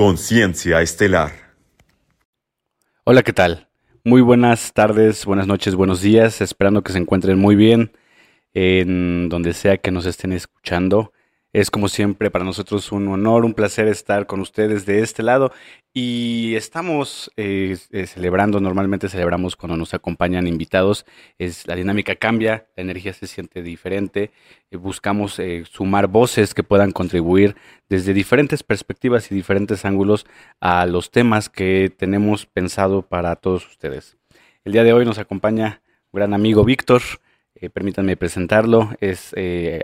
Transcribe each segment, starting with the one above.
Conciencia Estelar. Hola, ¿qué tal? Muy buenas tardes, buenas noches, buenos días, esperando que se encuentren muy bien en donde sea que nos estén escuchando. Es como siempre para nosotros un honor, un placer estar con ustedes de este lado. Y estamos eh, eh, celebrando, normalmente celebramos cuando nos acompañan invitados, es, la dinámica cambia, la energía se siente diferente, eh, buscamos sumar voces que puedan contribuir desde diferentes perspectivas y diferentes ángulos a los temas que tenemos pensado para todos ustedes. El día de hoy nos acompaña un gran amigo Víctor, permítanme presentarlo, es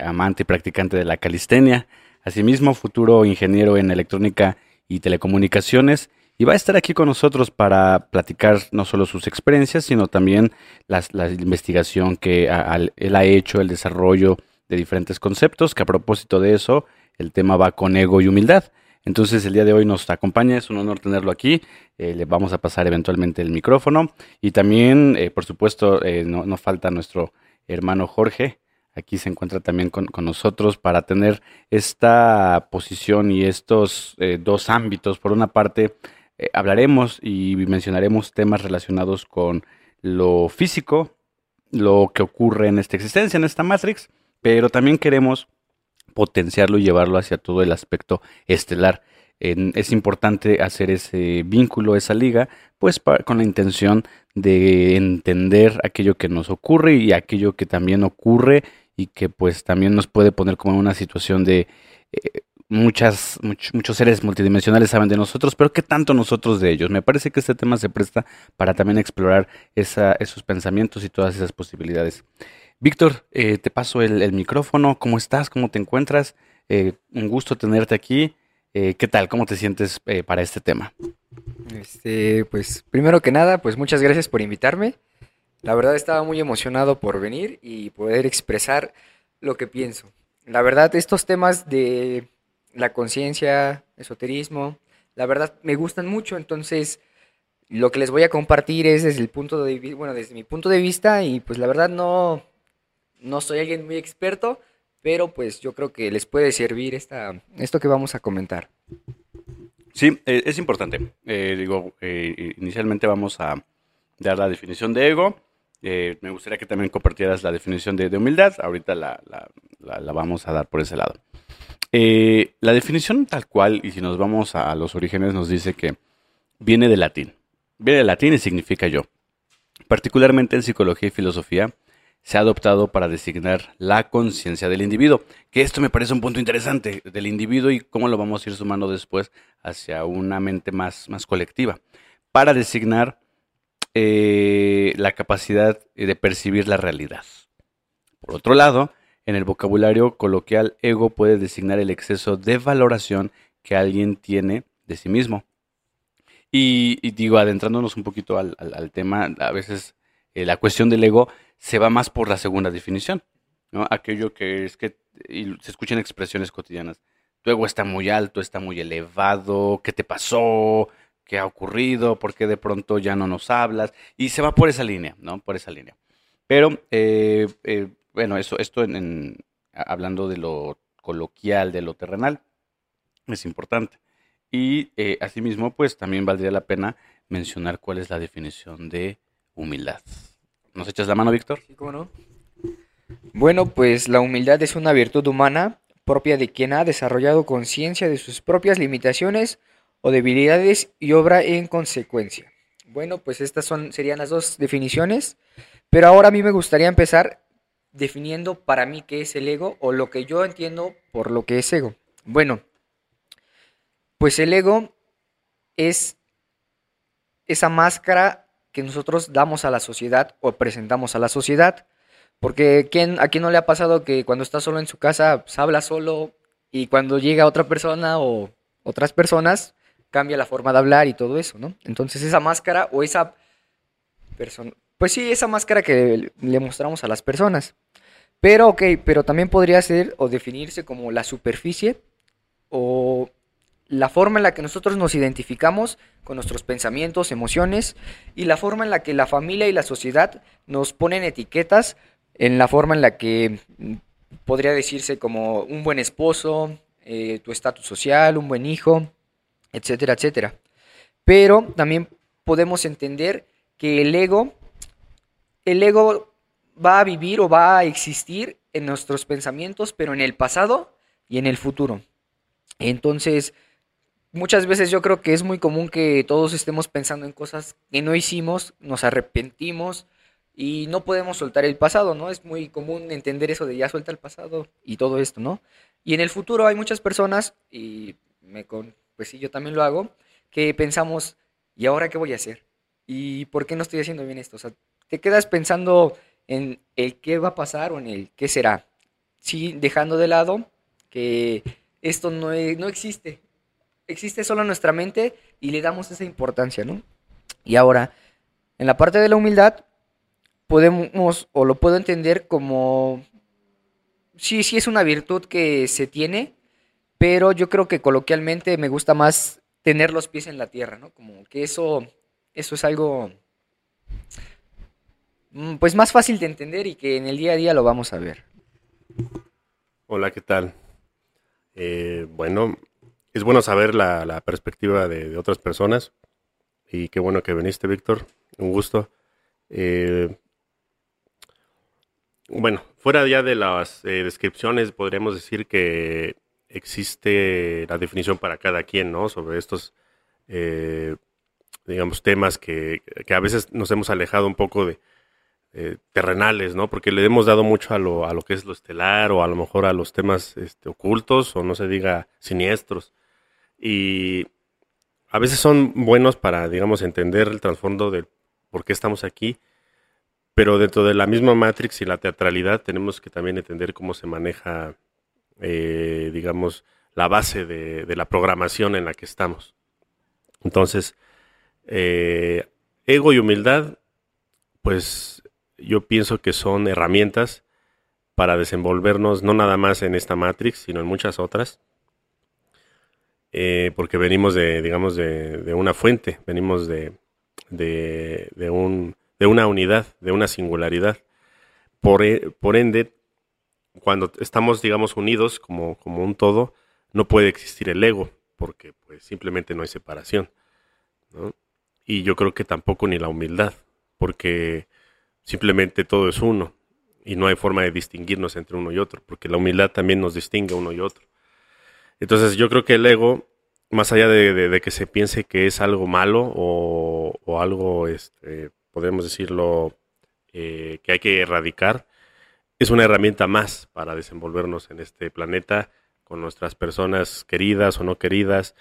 amante y practicante de la calistenia, asimismo futuro ingeniero en electrónica y Telecomunicaciones y va a estar aquí con nosotros para platicar no solo sus experiencias, sino también la investigación que él ha hecho, el desarrollo de diferentes conceptos, que a propósito de eso, el tema va con ego y humildad. Entonces el día de hoy nos acompaña, es un honor tenerlo aquí, eh, le vamos a pasar eventualmente el micrófono y también, eh, por supuesto, eh, no, no falta nuestro hermano Jorge, aquí se encuentra también con, nosotros para tener esta posición y estos eh, dos ámbitos. Por una parte, eh, hablaremos y mencionaremos temas relacionados con lo físico, lo que ocurre en esta existencia, en esta Matrix, pero también queremos potenciarlo y llevarlo hacia todo el aspecto estelar. es importante hacer ese vínculo, esa liga, pues con la intención de entender aquello que nos ocurre y aquello que también ocurre y que pues también nos puede poner como en una situación de eh, muchas, muchos seres multidimensionales saben de nosotros, pero ¿qué tanto nosotros de ellos? Me parece que este tema se presta para también explorar esa, esos pensamientos y todas esas posibilidades. Víctor, eh, te paso el, micrófono. ¿Cómo estás? ¿Cómo te encuentras? Eh, un gusto tenerte aquí. ¿Qué tal? ¿Cómo te sientes para este tema? Este, pues primero que nada, pues muchas gracias por invitarme. La verdad estaba muy emocionado por venir y poder expresar lo que pienso. La verdad, estos temas de la conciencia, esoterismo, la verdad me gustan mucho, entonces lo que les voy a compartir es desde el punto de bueno, desde mi punto de vista y pues la verdad no no soy alguien muy experto, pero pues yo creo que les puede servir esta esto que vamos a comentar. Sí, eh, es importante. Eh, digo, eh, inicialmente vamos a dar la definición de ego me gustaría que también compartieras la definición de, humildad. Ahorita la, vamos a dar por ese lado. La definición tal cual, y si nos vamos a, los orígenes, nos dice que viene del latín. Viene del latín y significa yo. Particularmente en psicología y filosofía, se ha adoptado para designar la conciencia del individuo. Que esto me parece un punto interesante del individuo y cómo lo vamos a ir sumando después hacia una mente más, más colectiva. Para designar eh, la capacidad de percibir la realidad. Por otro lado, en el vocabulario coloquial, ego puede designar el exceso de valoración que alguien tiene de sí mismo. Y, digo, adentrándonos un poquito al, tema, a veces eh, la cuestión del ego se va más por la segunda definición, ¿no? Aquello que es que se escuchan expresiones cotidianas. Tu ego está muy alto, está muy elevado, ¿qué te pasó? qué ha ocurrido, por qué de pronto ya no nos hablas, y se va por esa línea, ¿no? Por esa línea. Pero, eh, eh, bueno, eso, esto en, hablando de lo coloquial, de lo terrenal, es importante. Y asimismo, pues también valdría la pena mencionar cuál es la definición de humildad. ¿Nos echas la mano, Víctor? Sí, cómo no. Bueno, pues la humildad es una virtud humana propia de quien ha desarrollado conciencia de sus propias limitaciones, o debilidades y obra en consecuencia. Bueno, pues estas son, serían las dos definiciones, pero ahora a mí me gustaría empezar definiendo para mí qué es el ego o lo que yo entiendo por lo que es ego. Bueno, pues el ego es esa máscara que nosotros damos a la sociedad o presentamos a la sociedad. Porque ¿quién, a quién no le ha pasado que cuando está solo en su casa pues, habla solo y cuando llega otra persona o otras personas cambia la forma de hablar y todo eso, ¿no? Entonces esa máscara o esa persona, pues sí, esa máscara que le mostramos a las personas. Pero, ok, pero también podría ser o definirse como la superficie o la forma en la que nosotros nos identificamos con nuestros pensamientos, emociones y la forma en la que la familia y la sociedad nos ponen etiquetas en la forma en la que mm, podría decirse como un buen esposo, eh, tu estatus social, un buen hijo, etcétera, etcétera. Pero también podemos entender que el ego, el ego va a vivir o va a existir en nuestros pensamientos, pero en el pasado y en el futuro. Entonces, muchas veces yo creo que es muy común que todos estemos pensando en cosas que no hicimos, nos arrepentimos y no podemos soltar el pasado, ¿no? Es muy común entender eso de ya suelta el pasado y todo esto, ¿no? Y en el futuro hay muchas personas, y me con, pues sí, yo también lo hago, que pensamos, ¿y ahora qué voy a hacer? ¿Y por qué no estoy haciendo bien esto? O sea, te quedas pensando en el qué va a pasar o en el qué será. Sí, dejando de lado que esto no, no existe. Existe solo en nuestra mente y le damos esa importancia, ¿no? Y ahora, en la parte de la humildad, podemos o lo puedo entender como sí, sí es una virtud que se tiene, pero yo creo que coloquialmente me gusta más tener los pies en la tierra, ¿no? Como que eso, eso es algo mm, pues más fácil de entender y que en el día a día lo vamos a ver. Hola, ¿qué tal? Eh, bueno, es bueno saber la, perspectiva de, otras personas y qué bueno que viniste, Víctor. Un gusto. Eh, bueno, fuera ya de las eh, descripciones, podríamos decir que existe la definición para cada quien, ¿no? Sobre estos, digamos, temas que, que, a veces nos hemos alejado un poco de, eh, terrenales, ¿no? Porque le hemos dado mucho a lo, a lo que es lo estelar o a lo mejor a los temas este, ocultos o no se diga siniestros. Y a veces son buenos para, digamos, entender el trasfondo de por qué estamos aquí, pero dentro de la misma Matrix y la teatralidad tenemos que también entender cómo se maneja, eh, digamos, la base de, la programación en la que estamos. Entonces, eh, ego y humildad, pues yo pienso que son herramientas para desenvolvernos no nada más en esta Matrix, sino en muchas otras. Eh, porque venimos de, digamos, de, una fuente, venimos de, de, un, de una unidad, de una singularidad. Por, e, por ende, cuando estamos, digamos, unidos como, como un todo, no puede existir el ego, porque pues simplemente no hay separación. Y yo creo que tampoco ni la humildad, porque simplemente todo es uno y no hay forma de distinguirnos entre uno y otro, porque la humildad también nos distingue uno y otro. Entonces yo creo que el ego, más allá de, que se piense que es algo malo o, algo, este, podemos decirlo, eh, que hay que erradicar, es una herramienta más para desenvolvernos en este planeta con nuestras personas queridas o no queridas,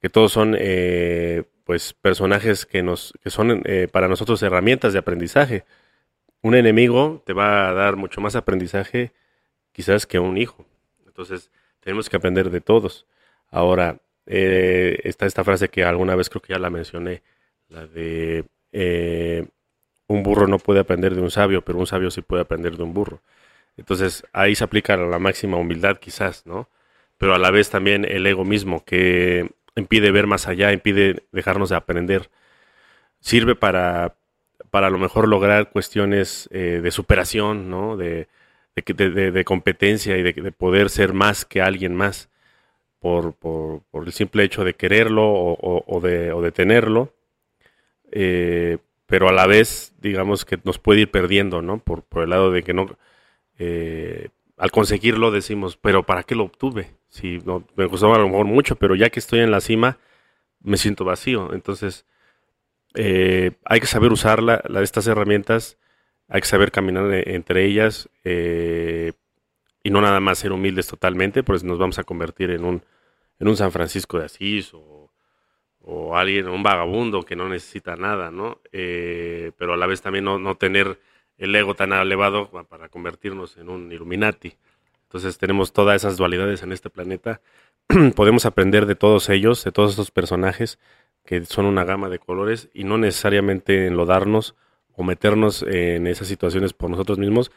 que todos son eh, pues personajes que nos que son eh, para nosotros herramientas de aprendizaje un enemigo te va a dar mucho más aprendizaje quizás que un hijo. Entonces, tenemos que aprender de todos. Ahora, eh, está esta frase que alguna vez creo que ya la mencioné, la de eh, un burro no puede aprender de un sabio, pero un sabio sí puede aprender de un burro. Entonces, ahí se aplica la máxima humildad quizás, ¿no? Pero a la vez también el ego mismo, que impide ver más allá, impide dejarnos de aprender. Sirve para para a lo mejor lograr cuestiones eh, de superación, ¿no? De, de, competencia y de, poder ser más que alguien más por, por, el simple hecho de quererlo o, de, o de, tenerlo. Eh, pero a la vez, digamos que nos puede ir perdiendo, ¿no? Por, el lado de que no... Eh, al conseguirlo decimos, pero ¿para qué lo obtuve? Si no, me gustó a lo mejor mucho, pero ya que estoy en la cima, me siento vacío. Entonces, eh, hay que saber usar estas herramientas, hay que saber caminar entre ellas eh, y no nada más ser humildes totalmente, pues nos vamos a convertir en un, en un San Francisco de Asís o, o alguien, un vagabundo que no necesita nada, ¿no? Eh, pero a la vez también no, no, tener el ego tan elevado para convertirnos en un Illuminati. Entonces tenemos todas esas dualidades en este planeta. Podemos aprender de todos ellos, de todos estos personajes que son una gama de colores y no necesariamente enlodarnos o meternos en esas situaciones por nosotros mismos,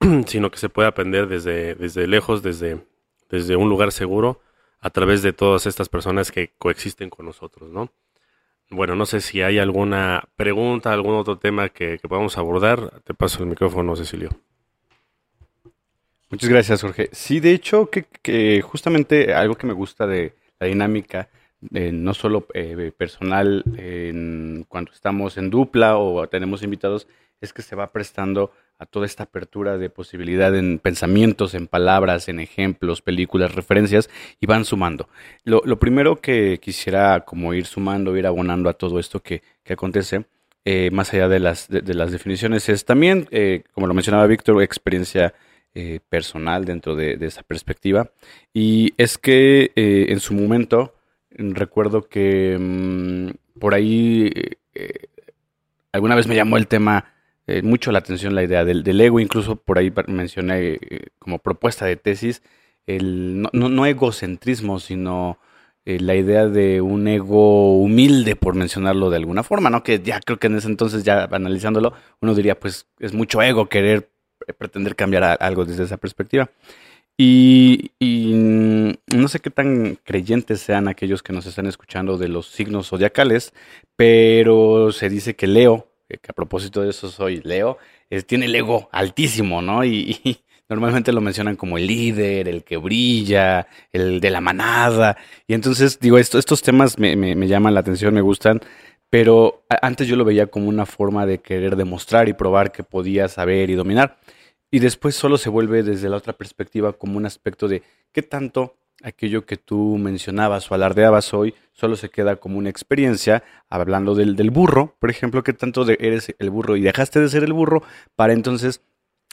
sino que se puede aprender desde, desde lejos, desde, desde un lugar seguro, a través de todas estas personas que coexisten con nosotros, ¿no? Bueno, no sé si hay alguna pregunta, algún otro tema que, podamos abordar. Te paso el micrófono, Cecilio. Muchas gracias, Jorge. Sí, de hecho, que justamente algo que me gusta de la dinámica eh, no solo eh, personal en cuando estamos en dupla o tenemos invitados, es que se va prestando a toda esta apertura de posibilidad en pensamientos, en palabras, en ejemplos, películas, referencias, y van sumando. Lo, primero que quisiera como ir sumando, ir abonando a todo esto que, acontece, eh, más allá de las, de, las definiciones, es también, como lo mencionaba Víctor, experiencia personal dentro de, esa perspectiva. Y es que en su momento, recuerdo que mm, por ahí alguna vez me llamó el tema eh, mucho la atención la idea del, ego, incluso por ahí mencioné eh, como propuesta de tesis, el, no, egocentrismo, sino eh, la idea de un ego humilde, por mencionarlo de alguna forma, ¿no? Que ya creo que en ese entonces, ya analizándolo, uno diría, pues es mucho ego querer pretender cambiar algo desde esa perspectiva. Y, y, no sé qué tan creyentes sean aquellos que nos están escuchando de los signos zodiacales, pero se dice que Leo que a propósito de eso soy Leo, tiene el ego altísimo, ¿no? Y, normalmente lo mencionan como el líder, el que brilla, el de la manada. Y entonces, digo, esto, estos temas me, me, llaman la atención, me gustan, pero antes yo lo veía como una forma de querer demostrar y probar que podía saber y dominar. Y después solo se vuelve desde la otra perspectiva como un aspecto de qué tanto aquello que tú mencionabas o alardeabas hoy solo se queda como una experiencia, hablando del, del burro, por ejemplo, que tanto de eres el burro y dejaste de ser el burro para entonces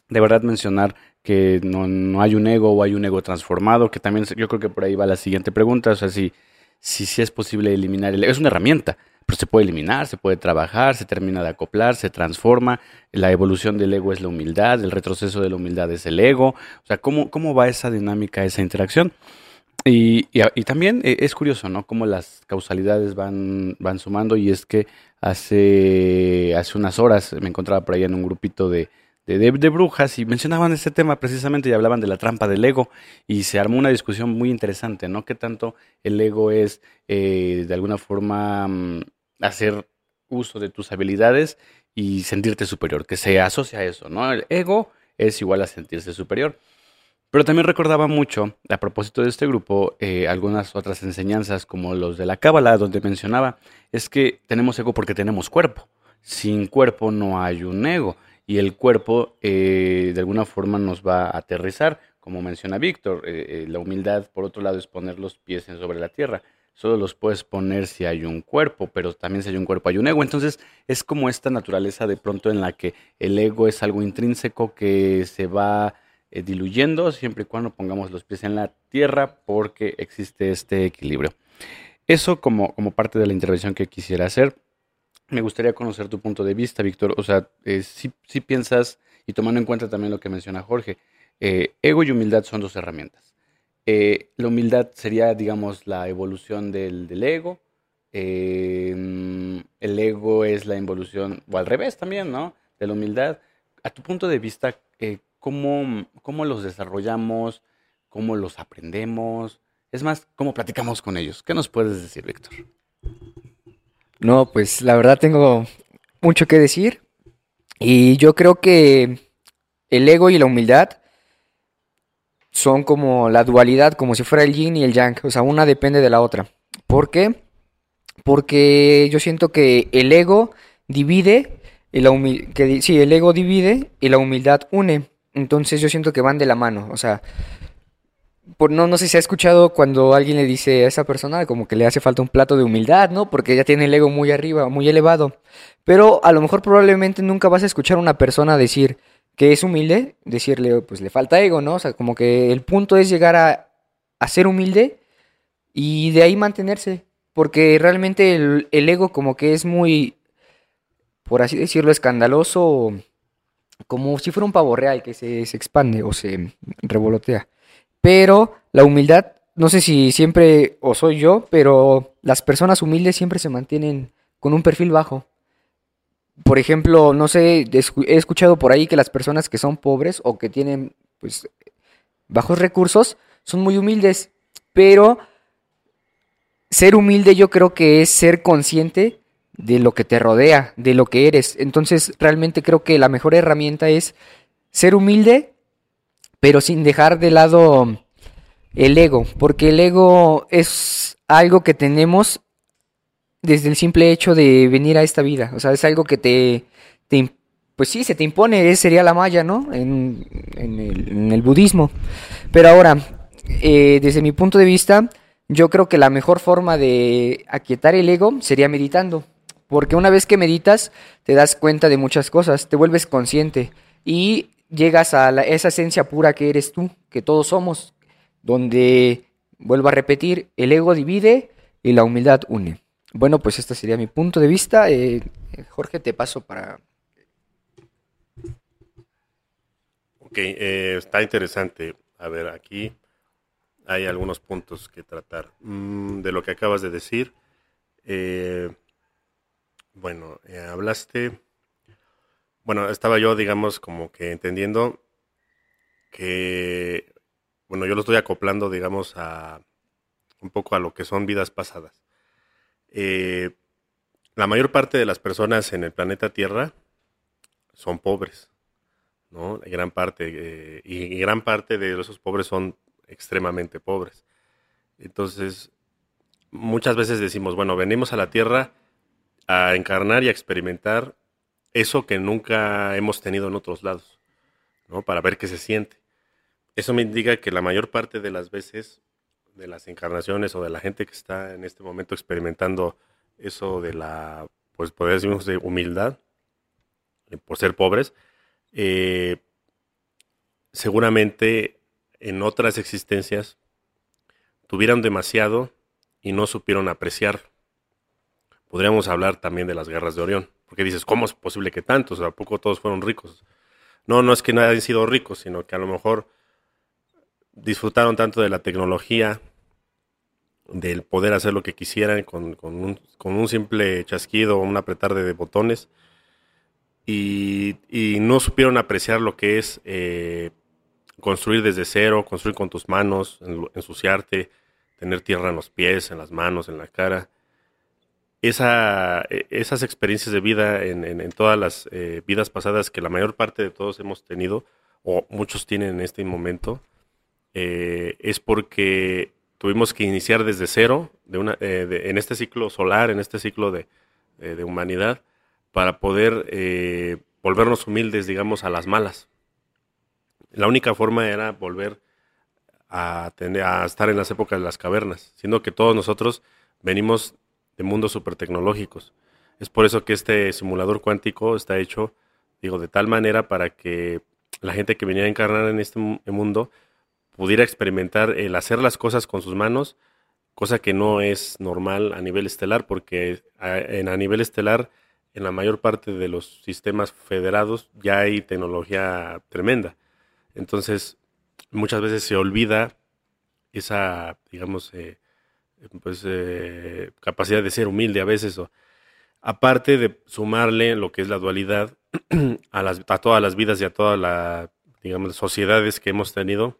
de verdad mencionar que no, hay un ego o hay un ego transformado, que también yo creo que por ahí va la siguiente pregunta, o sea, si, si, si es posible eliminar el ego, es una herramienta, pero se puede eliminar, se puede trabajar, se termina de acoplar, se transforma, la evolución del ego es la humildad, el retroceso de la humildad es el ego, o sea, ¿cómo, cómo va esa dinámica, esa interacción? Y, y, también eh, es curioso, ¿no? Cómo las causalidades van, van sumando y es que hace, hace unas horas me encontraba por ahí en un grupito de, de, brujas y mencionaban este tema precisamente y hablaban de la trampa del ego y se armó una discusión muy interesante, ¿no? ¿Qué tanto el ego es eh, de alguna forma mm, hacer uso de tus habilidades y sentirte superior, que se asocia a eso, ¿no? El ego es igual a sentirse superior. Pero también recordaba mucho, a propósito de este grupo, eh, algunas otras enseñanzas como los de la Cábala, donde mencionaba, es que tenemos ego porque tenemos cuerpo. Sin cuerpo no hay un ego. Y el cuerpo eh, de alguna forma nos va a aterrizar, como menciona Víctor. Eh, la humildad, por otro lado, es poner los pies sobre la tierra. Solo los puedes poner si hay un cuerpo, pero también si hay un cuerpo hay un ego. Entonces es como esta naturaleza de pronto en la que el ego es algo intrínseco que se va eh, diluyendo siempre y cuando pongamos los pies en la tierra porque existe este equilibrio. Eso como, como parte de la intervención que quisiera hacer. Me gustaría conocer tu punto de vista, Víctor. O sea, eh, si, piensas, y tomando en cuenta también lo que menciona Jorge, eh, ego y humildad son dos herramientas. La humildad sería, digamos, la evolución del, del ego. el ego es la evolución, o al revés también, ¿no? De la humildad. A tu punto de vista, cómo, cómo los desarrollamos, cómo los aprendemos. Es más, cómo platicamos con ellos. ¿Qué nos puedes decir, Víctor? No, pues la verdad tengo mucho que decir. Y yo creo que el ego y la humildad son como la dualidad, como si fuera el yin y el yang. O sea, una depende de la otra. ¿Por qué? Porque yo siento que el ego divide y la que sí, el ego divide y la humildad une. Entonces yo siento que van de la mano, o sea, por, no, no sé si ha escuchado cuando alguien le dice a esa persona como que le hace falta un plato de humildad, ¿no? Porque ya tiene el ego muy arriba, muy elevado. Pero a lo mejor probablemente nunca vas a escuchar a una persona decir que es humilde, decirle, pues le falta ego, ¿no? O sea, como que el punto es llegar a, a ser humilde y de ahí mantenerse. Porque realmente el, el ego como que es muy, por así decirlo, escandaloso como si fuera un pavo real que se, expande o se revolotea. Pero la humildad, no sé si siempre o soy yo, pero las personas humildes siempre se mantienen con un perfil bajo. Por ejemplo, no sé, he escuchado por ahí que las personas que son pobres o que tienen pues bajos recursos son muy humildes, pero ser humilde yo creo que es ser consciente de lo que te rodea, de lo que eres. Entonces, realmente creo que la mejor herramienta es ser humilde, pero sin dejar de lado el ego, porque el ego es algo que tenemos desde el simple hecho de venir a esta vida. O sea, es algo que te, pues sí, se te impone, sería la maya, ¿no? En, el, budismo. Pero ahora, eh, desde mi punto de vista, yo creo que la mejor forma de aquietar el ego sería meditando. Porque una vez que meditas, te das cuenta de muchas cosas, te vuelves consciente y llegas a esa esencia pura que eres tú, que todos somos, donde, vuelvo a repetir, el ego divide y la humildad une. Bueno, pues este sería mi punto de vista. Eh, Jorge, te paso para... Ok, eh, está interesante. A ver, aquí hay algunos puntos que tratar. Mm, de lo que acabas de decir, eh, bueno, hablaste, bueno, estaba yo, digamos, como que entendiendo que, bueno, yo lo estoy acoplando, digamos, a un poco a lo que son vidas pasadas. Eh, la mayor parte de las personas en el planeta Tierra son pobres, ¿no? Gran parte, eh, y gran parte de esos pobres son extremadamente pobres. Entonces, muchas veces decimos, bueno, venimos a la Tierra a encarnar y a experimentar eso que nunca hemos tenido en otros lados, ¿no? Para ver qué se siente. Eso me indica que la mayor parte de las veces de las encarnaciones o de la gente que está en este momento experimentando eso de la, pues humildad, eh, por ser pobres, eh, seguramente en otras existencias tuvieron demasiado y no supieron apreciar. Podríamos hablar también de las guerras de Orión, porque dices, ¿cómo es posible que tantos? ¿A poco todos fueron ricos? No, no es que no hayan sido ricos, sino que a lo mejor disfrutaron tanto de la tecnología, del poder hacer lo que quisieran con, un, simple chasquido o un apretar de, botones, y, no supieron apreciar lo que es eh, construir desde cero, construir con tus manos, ensuciarte, tener tierra en los pies, en las manos, en la cara. E, esas experiencias de vida en, todas las eh, vidas pasadas que la mayor parte de todos hemos tenido, o muchos tienen en este momento, eh, es porque tuvimos que iniciar desde cero eh, en este ciclo solar, en este ciclo de, de humanidad, para poder eh, volvernos humildes, digamos, a las malas. La única forma era volver a estar en las épocas de las cavernas, siendo que todos nosotros venimos de mundos super tecnológicos. Es por eso que este simulador cuántico está hecho, digo, de tal manera para que la gente que venía a encarnar en este mundo pudiera experimentar el hacer las cosas con sus manos, cosa que no es normal a nivel estelar, porque a, en, a nivel estelar, en la mayor parte de los sistemas federados ya hay tecnología tremenda. Entonces, muchas veces se olvida esa, digamos, eh, pues, eh, capacidad de ser humilde a veces. aparte de sumarle lo que es la dualidad a, las, a todas las vidas y a todas las, digamos, sociedades que hemos tenido,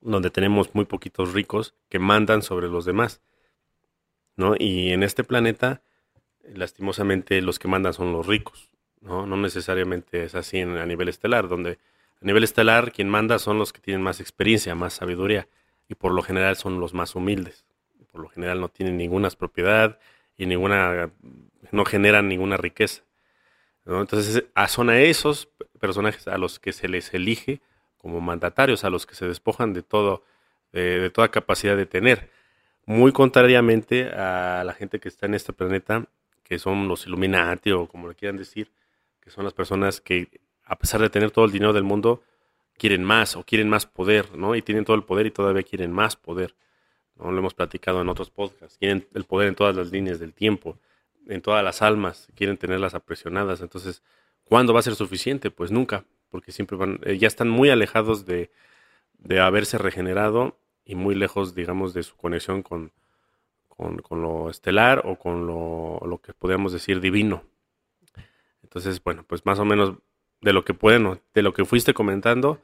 donde tenemos muy poquitos ricos que mandan sobre los demás. ¿no? Y en este planeta, lastimosamente, los que mandan son los ricos. No, no necesariamente es así en, a nivel estelar, donde a nivel estelar quien manda son los que tienen más experiencia, más sabiduría, y por lo general son los más humildes. Por lo general no tienen ninguna propiedad y ninguna, no generan ninguna riqueza. Entonces son a esos personajes a los que se les elige como mandatarios, a los que se despojan de todo, de, toda capacidad de tener. Muy contrariamente a la gente que está en este planeta, que son los Illuminati o como le quieran decir, que son las personas que a pesar de tener todo el dinero del mundo, quieren más o quieren más poder, ¿no? Y tienen todo el poder y todavía quieren más poder. ¿no? Lo hemos platicado en otros podcasts. Quieren el poder en todas las líneas del tiempo, en todas las almas, quieren tenerlas apresionadas. Entonces, ¿cuándo va a ser suficiente? Pues nunca porque siempre van, eh, ya están muy alejados de, haberse regenerado y muy lejos, digamos, de su conexión con, con, lo estelar o con lo, lo, que podríamos decir divino. Entonces, bueno, pues más o menos de lo que pueden, de lo que fuiste comentando,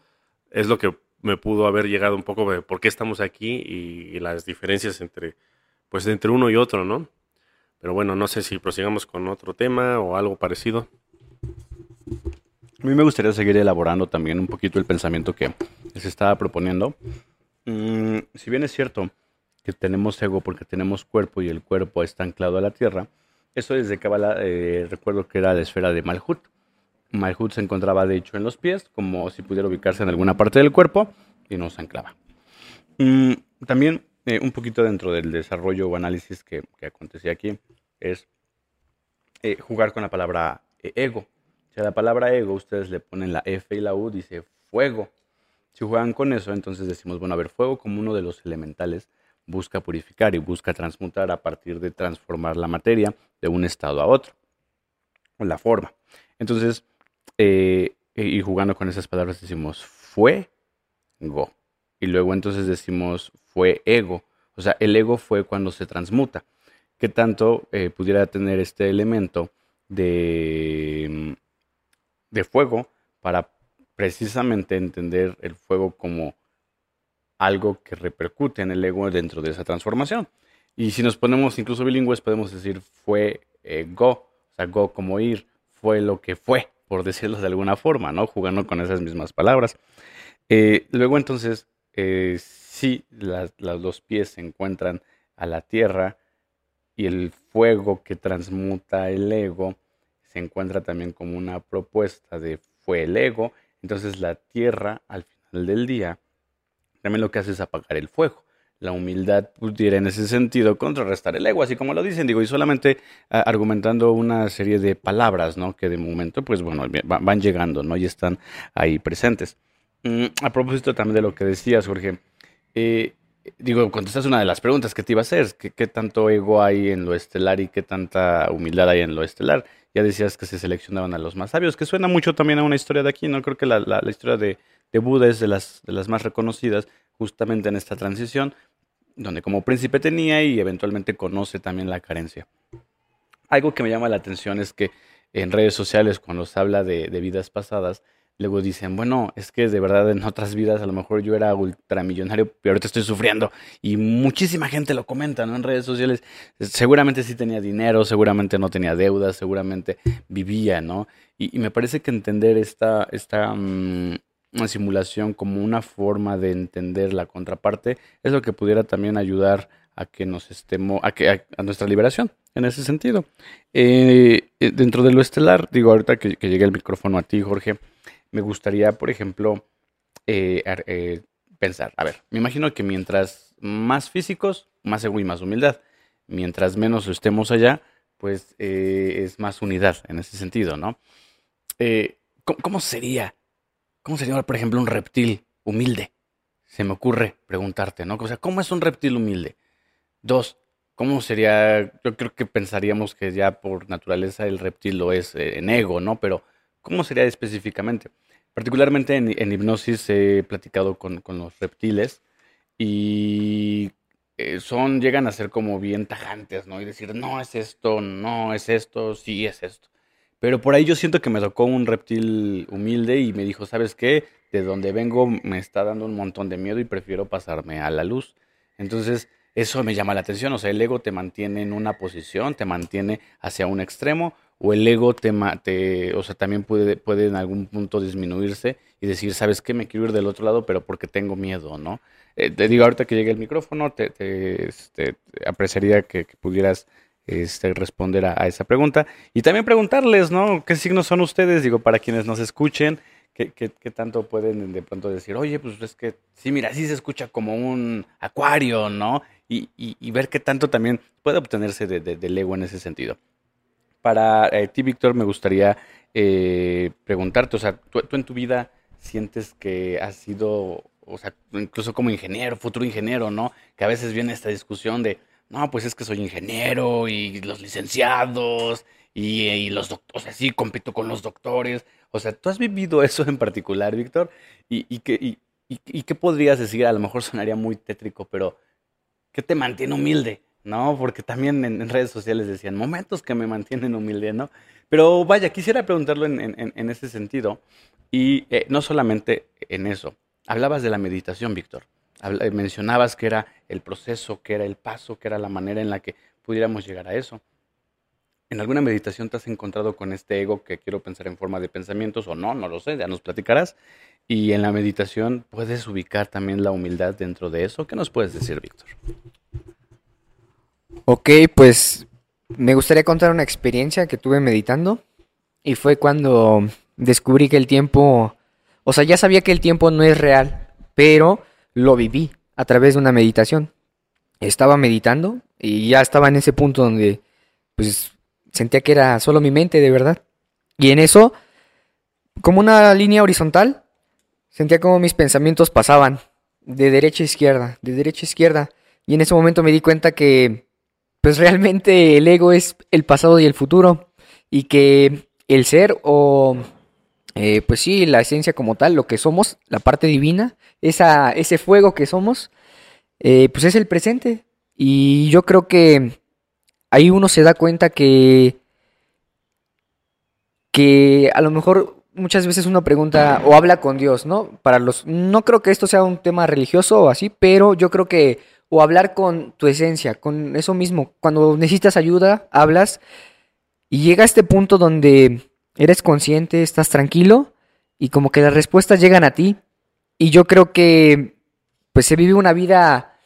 es lo que me pudo haber llegado un poco de por qué estamos aquí y, y las diferencias entre, pues entre uno y otro, ¿no? Pero bueno, no sé si prosigamos con otro tema o algo parecido. A mí me gustaría seguir elaborando también un poquito el pensamiento que se estaba proponiendo. Mm, si bien es cierto que tenemos ego porque tenemos cuerpo y el cuerpo está anclado a la tierra, eso desde Kabbalah eh, recuerdo que era la esfera de Malhut. Malhut se encontraba de hecho en los pies, como si pudiera ubicarse en alguna parte del cuerpo y nos anclaba. Mm, también eh, un poquito dentro del desarrollo o análisis que, que acontecía aquí es eh, jugar con la palabra ego. Sea, la palabra ego, ustedes le ponen la F y la U, dice fuego. Si juegan con eso, entonces decimos, bueno, a ver, fuego como uno de los elementales busca purificar y busca transmutar a partir de transformar la materia de un estado a otro, o la forma. Entonces, eh, y jugando con esas palabras decimos fue go. Y luego entonces decimos fue ego. O sea, el ego fue cuando se transmuta. ¿Qué tanto eh, pudiera tener este elemento de, de fuego para precisamente entender el fuego como algo que repercute en el ego dentro de esa transformación. Y si nos ponemos incluso bilingües, podemos decir fue eh, go, o sea, go como ir, fue lo que fue, por decirlo de alguna forma, ¿no? Jugando con esas mismas palabras. Eh, luego entonces, eh, si los dos pies se encuentran a la tierra y el fuego que transmuta el ego se encuentra también como una propuesta de fue el ego, entonces la tierra al final del día también lo que hace es apagar el fuego. La humildad pudiera en ese sentido contrarrestar el ego, así como lo dicen, digo, y solamente ah, argumentando una serie de palabras, ¿no? Que de momento, pues bueno, van llegando, ¿no? Y están ahí presentes. Mm, a propósito también de lo que decías, Jorge, eh, digo, contestas una de las preguntas que te iba a hacer, ¿qué, ¿qué, tanto ego hay en lo estelar y qué tanta humildad hay en lo estelar? Ya decías que se seleccionaban a los más sabios, que suena mucho también a una historia de aquí, ¿no? Creo que la, la, historia de, de Buda es de las, de las más reconocidas justamente en esta transición, donde como príncipe tenía y eventualmente conoce también la carencia. Algo que me llama la atención es que en redes sociales, cuando se habla de vidas pasadas, luego dicen, bueno, es que de verdad en otras vidas a lo mejor yo era ultramillonario, pero ahorita estoy sufriendo. Y muchísima gente lo comenta, ¿no? En redes sociales. Seguramente sí tenía dinero, seguramente no tenía deudas, seguramente vivía, ¿no? Y, me parece que entender esta, esta, una simulación como una forma de entender la contraparte es lo que pudiera también ayudar a que nos estemos, a que a, nuestra liberación en ese sentido. Eh, eh, dentro de lo estelar, digo ahorita que, que, llegue el micrófono a ti, Jorge, me gustaría, por ejemplo, eh, eh, pensar, a ver, me imagino que mientras más físicos, más ego y más humildad. Mientras menos estemos allá, pues eh, es más unidad en ese sentido, ¿no? ¿cómo, ¿Cómo sería ¿Cómo sería, por ejemplo, un reptil humilde? Se me ocurre preguntarte, ¿no? O sea, ¿cómo es un reptil humilde? Dos, ¿cómo sería? Yo creo que pensaríamos que ya por naturaleza el reptil lo es en ego, ¿no? Pero, ¿cómo sería específicamente? Particularmente en, en hipnosis he platicado con, con, los reptiles y eh, son, llegan a ser como bien tajantes, ¿no? Y decir, no es esto, no es esto, sí es esto. Pero por ahí yo siento que me tocó un reptil humilde y me dijo, ¿sabes qué? De donde vengo me está dando un montón de miedo y prefiero pasarme a la luz. Entonces, eso me llama la atención. O sea, el ego te mantiene en una posición, te mantiene hacia un extremo, o el ego te, te o sea, también puede, puede en algún punto disminuirse y decir, ¿sabes qué? Me quiero ir del otro lado, pero porque tengo miedo, ¿no? Eh, te digo, ahorita que llegue el micrófono, te, te, este, te apreciaría que, pudieras este, responder a, esa pregunta. Y también preguntarles, ¿no? ¿Qué signos son ustedes? Digo, para quienes nos escuchen, ¿qué, qué, qué tanto pueden de pronto decir? Oye, pues es que, sí, mira, sí se escucha como un acuario, ¿no? Y, y, y ver qué tanto también puede obtenerse de, de, del ego en ese sentido. Para eh, ti, Víctor, me gustaría eh, preguntarte, o sea, ¿tú, en tu vida sientes que has sido, o sea, incluso como ingeniero, futuro ingeniero, ¿no? Que a veces viene esta discusión de, no, pues es que soy ingeniero y los licenciados y, los doctores, o sea, sí, compito con los doctores. O sea, ¿tú has vivido eso en particular, Víctor? ¿Y, y, qué, y, y, qué podrías decir? A lo mejor sonaría muy tétrico, pero ¿qué te mantiene humilde? ¿No? Porque también en, redes sociales decían momentos que me mantienen humilde, ¿no? Pero vaya, quisiera preguntarlo en ese sentido. Y eh, no solamente en eso. Hablabas de la meditación, Víctor. Eh, mencionabas que era el proceso, que era el paso, que era la manera en la que pudiéramos llegar a eso. ¿En alguna meditación te has encontrado con este ego que quiero pensar en forma de pensamientos o no? No lo sé, ya nos platicarás. Y en la meditación puedes ubicar también la humildad dentro de eso. ¿Qué nos puedes decir, Víctor? Ok, pues me gustaría contar una experiencia que tuve meditando y fue cuando descubrí que el tiempo, o sea, ya sabía que el tiempo no es real, pero lo viví a través de una meditación. Estaba meditando y ya estaba en ese punto donde pues sentía que era solo mi mente de verdad. Y en eso, como una línea horizontal, sentía como mis pensamientos pasaban de derecha a izquierda, de derecha a izquierda. Y en ese momento me di cuenta que pues realmente el ego es el pasado y el futuro y que el ser o eh, pues sí, la esencia como tal, lo que somos, la parte divina, esa, ese fuego que somos, eh, pues es el presente. Y yo creo que ahí uno se da cuenta que, que a lo mejor muchas veces uno pregunta o habla con Dios, ¿no? Para los, no creo que esto sea un tema religioso o así, pero yo creo que o hablar con tu esencia, con eso mismo. Cuando necesitas ayuda, hablas y llega a este punto donde eres consciente, estás tranquilo y como que las respuestas llegan a ti. Y yo creo que pues se vive una vida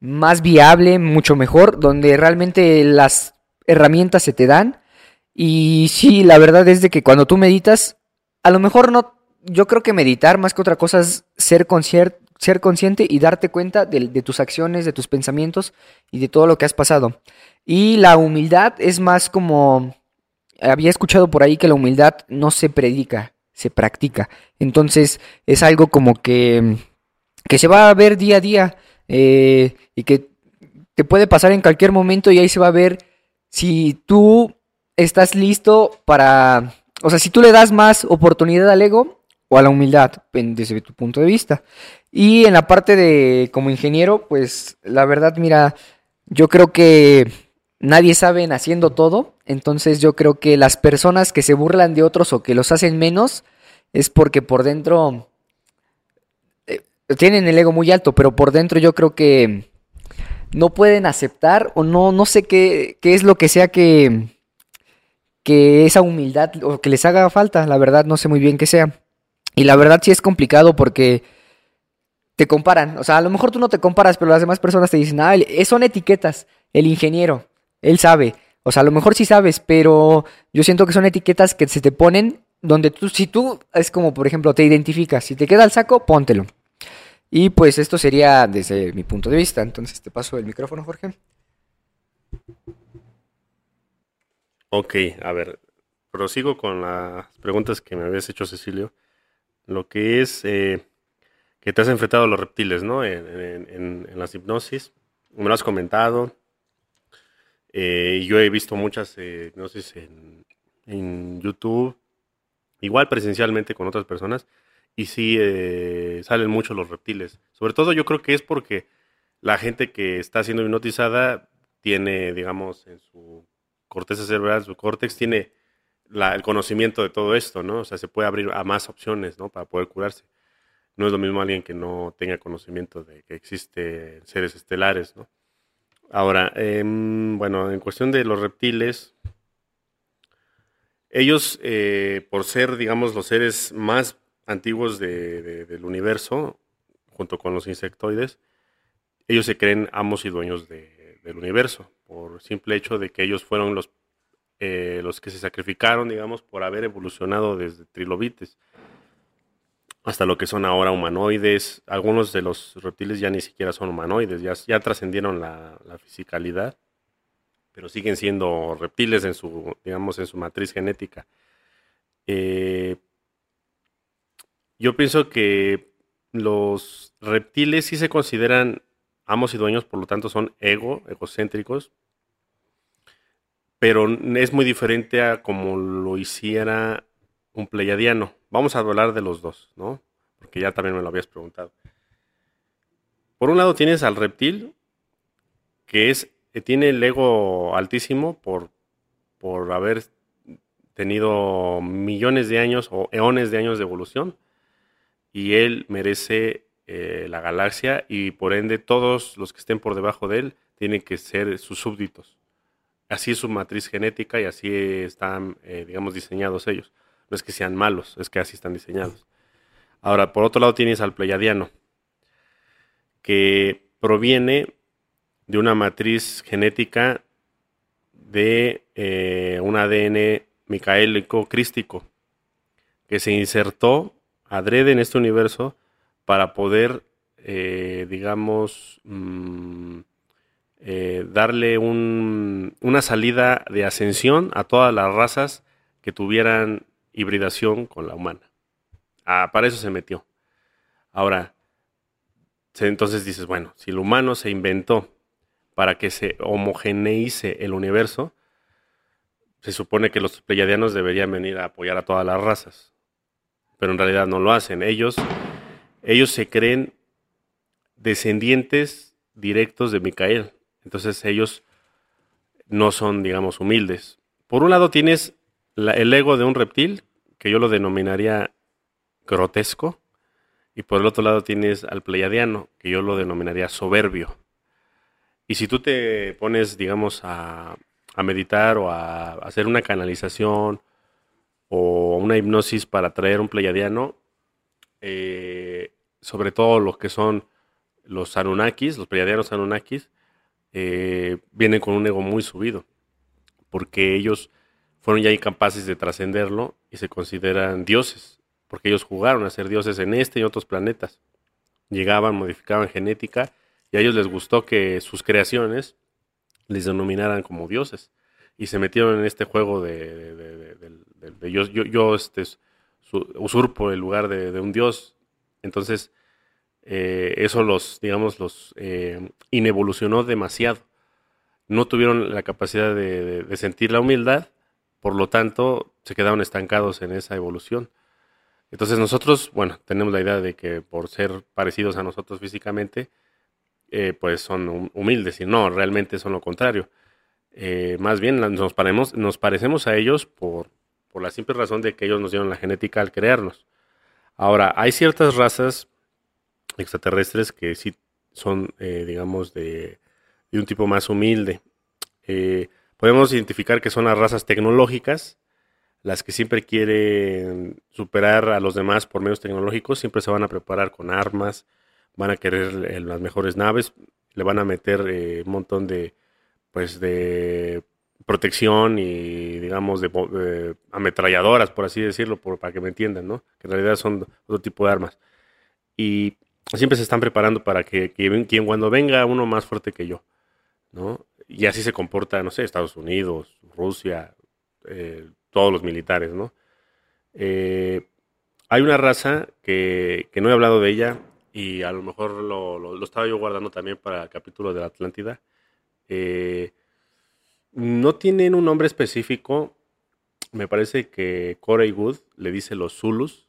más viable, mucho mejor, donde realmente las herramientas se te dan. Y sí, la verdad es de que cuando tú meditas, a lo mejor no, yo creo que meditar más que otra cosa es ser concierto ser consciente y darte cuenta de, tus acciones, de tus pensamientos y de todo lo que has pasado. Y la humildad es más como, había escuchado por ahí que la humildad no se predica, se practica. Entonces es algo como que, que se va a ver día a día eh, y que te puede pasar en cualquier momento y ahí se va a ver si tú estás listo para, o sea, si tú le das más oportunidad al ego o a la humildad, desde tu punto de vista. Y en la parte de como ingeniero, pues la verdad, mira, yo creo que nadie sabe haciendo todo, entonces yo creo que las personas que se burlan de otros o que los hacen menos es porque por dentro eh, tienen el ego muy alto, pero por dentro yo creo que no pueden aceptar o no, no sé qué, qué es lo que sea que, que esa humildad o que les haga falta, la verdad no sé muy bien qué sea. Y la verdad sí es complicado porque te comparan. O sea, a lo mejor tú no te comparas, pero las demás personas te dicen, ah, son etiquetas. El ingeniero, él sabe. O sea, a lo mejor sí sabes, pero yo siento que son etiquetas que se te ponen donde tú, si tú, es como, por ejemplo, te identificas. Si te queda el saco, póntelo. Y pues esto sería desde mi punto de vista. Entonces te paso el micrófono, Jorge. Ok, a ver, prosigo con las preguntas que me habías hecho, Cecilio lo que es eh, que te has enfrentado a los reptiles, ¿no? En, las hipnosis. Me lo has comentado. Eh, yo he visto muchas eh, hipnosis en, YouTube, igual presencialmente con otras personas, y sí salen mucho los reptiles. Sobre todo yo creo que es porque la gente que está siendo hipnotizada tiene, digamos, en su corteza cerebral, su córtex, tiene el conocimiento de todo esto, ¿no? O sea, se puede abrir a más opciones. Para poder curarse. No es lo mismo alguien que no tenga conocimiento de que existen seres estelares, ¿no? Ahora, em, bueno, en cuestión de los reptiles, ellos, eh, por ser, digamos, los seres más antiguos del universo, junto con los insectoides, ellos se creen amos y dueños del universo, por simple hecho de que ellos fueron los eh, los que se sacrificaron, digamos, por haber evolucionado desde trilobites hasta lo que son ahora humanoides. Algunos de los reptiles ya ni siquiera son humanoides, ya, ya trascendieron la, fisicalidad, pero siguen siendo reptiles en su, digamos, en su matriz genética. Eh, yo pienso que los reptiles sí se consideran amos y dueños, por lo tanto son ego, egocéntricos, pero es muy diferente a como lo hiciera un pleiadiano. Vamos a hablar de los dos, ¿no? Porque ya también me lo habías preguntado. Por un lado tienes al reptil, que es que tiene el ego altísimo por, por haber tenido millones de años o eones de años de evolución, y él merece eh, la galaxia y por ende todos los que estén por debajo de él tienen que ser sus súbditos así es su matriz genética y así están, eh, digamos, diseñados ellos. No es que sean malos, es que así están diseñados. Ahora, por otro lado tienes al pleiadiano, que proviene de una matriz genética de eh, un ADN micaélico crístico, que se insertó adrede en este universo para poder, eh, digamos, mm, eh, darle una salida de ascensión a todas las razas que tuvieran hibridación con la humana. Ah, para eso se metió. Ahora, entonces dices, bueno, si el humano se inventó para que se homogeneice el universo, se supone que los pleiadianos deberían venir a apoyar a todas las razas. Pero en realidad no lo hacen. Ellos, ellos se creen descendientes directos de Micael. Entonces ellos no son, digamos, humildes. Por un lado tienes el ego de un reptil, que yo lo denominaría grotesco, y por el otro lado tienes al pleiadiano, que yo lo denominaría soberbio. Y si tú te pones, digamos, a, meditar o a hacer una canalización o una hipnosis para traer un pleiadiano, eh, sobre todo los que son los Anunnakis, los pleiadianos Anunnakis, eh, vienen con un ego muy subido, porque ellos fueron ya incapaces de trascenderlo y se consideran dioses, porque ellos jugaron a ser dioses en este y otros planetas. Llegaban, modificaban genética y a ellos les gustó que sus creaciones les denominaran como dioses y se metieron en este juego de, yo, yo, este, usurpo el lugar de, un dios. Entonces, eh, eso los, digamos, los eh, inevolucionó demasiado. No tuvieron la capacidad de, sentir la humildad, por lo tanto, se quedaron estancados en esa evolución. Entonces nosotros, bueno, tenemos la idea de que por ser parecidos a nosotros físicamente, eh, pues son humildes y no, realmente son lo contrario. más bien nos, paremos, nos parecemos a ellos por, por la simple razón de que ellos nos dieron la genética al crearnos. Ahora, hay ciertas razas extraterrestres que sí son, eh, digamos, de, un tipo más humilde. Eh, podemos identificar que son las razas tecnológicas, las que siempre quieren superar a los demás por medios tecnológicos, siempre se van a preparar con armas, van a querer las mejores naves, le van a meter eh, un montón de, pues, de protección y, digamos, de, ametralladoras, por así decirlo, para que me entiendan, ¿no? Que en realidad son otro tipo de armas. Y siempre se están preparando para que, quien cuando venga uno más fuerte que yo, ¿no? Y así se comporta, no sé, Estados Unidos, Rusia, eh, todos los militares, ¿no? Eh, hay una raza que, no he hablado de ella y a lo mejor lo, estaba yo guardando también para el capítulo de la Atlántida. Eh, no tienen un nombre específico. Me parece que Corey Good le dice los Zulus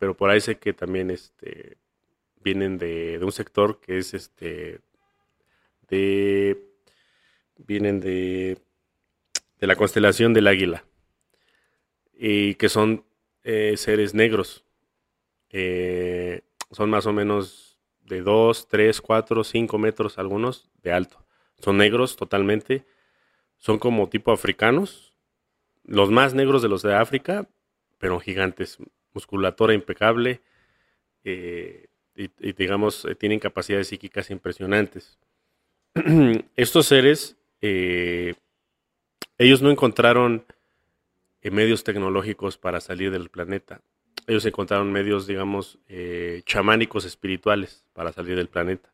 pero por ahí sé que también este, vienen de, un sector que es este de vienen de, de la constelación del águila y que son eh, seres negros. Eh, son más o menos de 2, 3, 4, 5 metros algunos de alto. Son negros totalmente. Son como tipo africanos. Los más negros de los de África, pero gigantes musculatura impecable eh, y, digamos, eh, tienen capacidades psíquicas impresionantes. Estos seres, eh, ellos no encontraron medios tecnológicos para salir del planeta. Ellos encontraron medios, digamos, chamánicos espirituales para salir del planeta.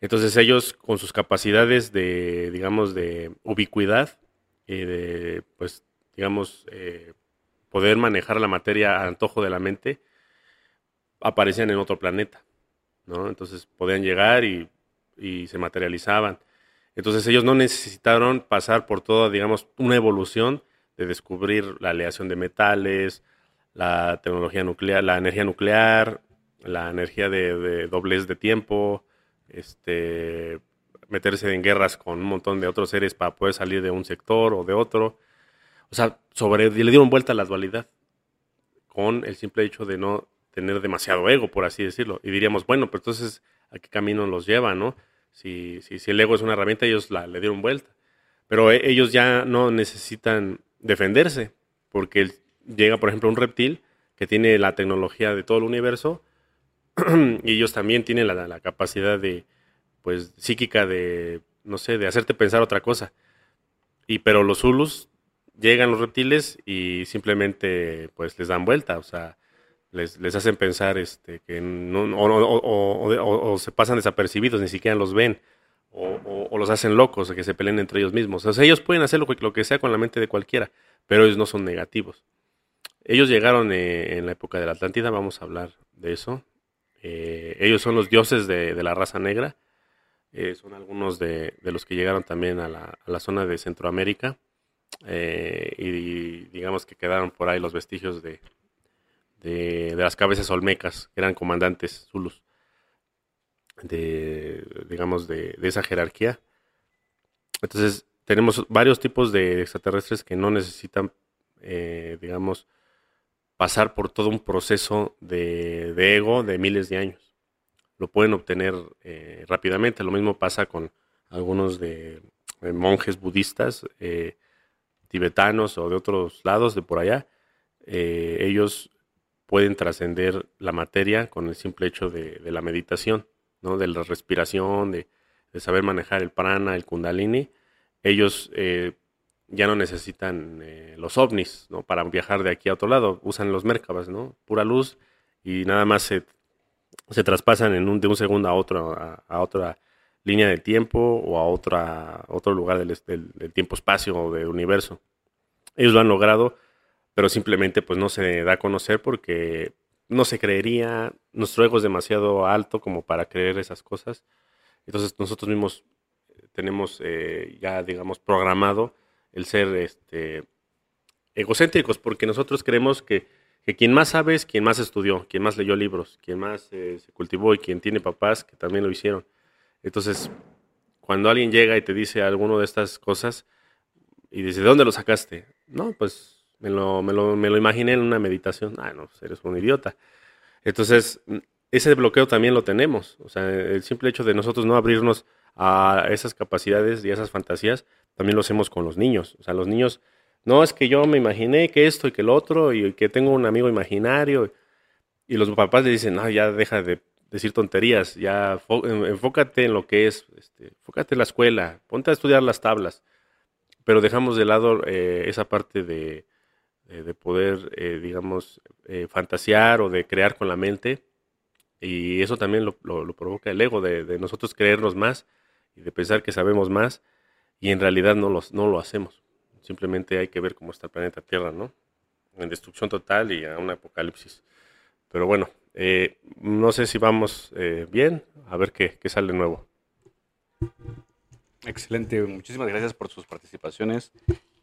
Entonces ellos, con sus capacidades de, digamos, de ubicuidad, de, pues, digamos, poder manejar la materia a antojo de la mente, aparecían en otro planeta, ¿no? Entonces podían llegar y, se materializaban. Entonces ellos no necesitaron pasar por toda, digamos, una evolución de descubrir la aleación de metales, la tecnología nuclear, la energía nuclear, la energía de, doblez de tiempo, este, meterse en guerras con un montón de otros seres para poder salir de un sector o de otro. O sea, sobre, le dieron vuelta a la dualidad con el simple hecho de no tener demasiado ego, por así decirlo. Y diríamos, bueno, pero entonces, ¿a qué camino los lleva, no? Si, si, si el ego es una herramienta, ellos la, le dieron vuelta. Pero e, ellos ya no necesitan defenderse, porque llega, por ejemplo, un reptil que tiene la tecnología de todo el universo y ellos también tienen la, capacidad de, pues, psíquica de, no sé, de hacerte pensar otra cosa. Y pero los Zulus llegan los reptiles y simplemente, pues, les dan vuelta, o sea, les, hacen pensar este, que no, o, se pasan desapercibidos, ni siquiera los ven, o, los hacen locos, que se peleen entre ellos mismos. O sea, ellos pueden hacer lo que, sea con la mente de cualquiera, pero ellos no son negativos. Ellos llegaron eh, en la época de la Atlántida, vamos a hablar de eso. Eh, ellos son los dioses de, la raza negra. Eh, son algunos de, los que llegaron también a la, a la zona de Centroamérica. y, digamos que quedaron por ahí los vestigios de, de, las cabezas olmecas, que eran comandantes zulus, de, digamos, de, esa jerarquía. Entonces, tenemos varios tipos de extraterrestres que no necesitan, eh, digamos, pasar por todo un proceso de, ego de miles de años. Lo pueden obtener eh, rápidamente. Lo mismo pasa con algunos de, monjes budistas, eh, tibetanos o de otros lados de por allá. ellos pueden trascender la materia con el simple hecho de, la meditación, ¿no? de la respiración, de, saber manejar el prana, el kundalini. Ellos eh, ya no necesitan eh, los ovnis ¿no? para viajar de aquí a otro lado, usan los Merkabas, ¿no? pura luz y nada más se, se traspasan de un segundo a otro a, otra línea de tiempo o a otra, otro lugar del, del tiempo-espacio o del universo. Ellos lo han logrado pero simplemente pues no se da a conocer porque no se creería, nuestro ego es demasiado alto como para creer esas cosas. Entonces nosotros mismos eh, tenemos eh, ya, digamos, programado el ser este, egocéntricos, porque nosotros creemos que, quien más sabe es quien más estudió, quien más leyó libros, quien más eh, se cultivó y quien tiene papás que también lo hicieron. Entonces, cuando alguien llega y te dice alguna de estas cosas y dice, ¿de dónde lo sacaste? No, pues me lo, me lo, me lo imaginé en una meditación. Ah, no, eres un idiota. Entonces, ese bloqueo también lo tenemos. O sea, el simple hecho de nosotros no abrirnos a esas capacidades y esas fantasías, también lo hacemos con los niños. O sea, los niños, no es que yo me imaginé que esto y que lo otro y que tengo un amigo imaginario. Y los papás le dicen, no, ya deja de decir tonterías, ya enfócate en lo que es, este, enfócate en la escuela, ponte a estudiar las tablas. Pero dejamos de lado eh, esa parte de, eh, de poder, eh, digamos, eh, fantasear o de crear con la mente. Y eso también lo, provoca el ego, de, nosotros creernos más y de pensar que sabemos más y en realidad no, los, no lo hacemos. Simplemente hay que ver cómo está el planeta Tierra, ¿no? En destrucción total y a un apocalipsis. Pero bueno, no sé si vamos bien, a ver qué, qué sale nuevo. Excelente, muchísimas gracias por sus participaciones.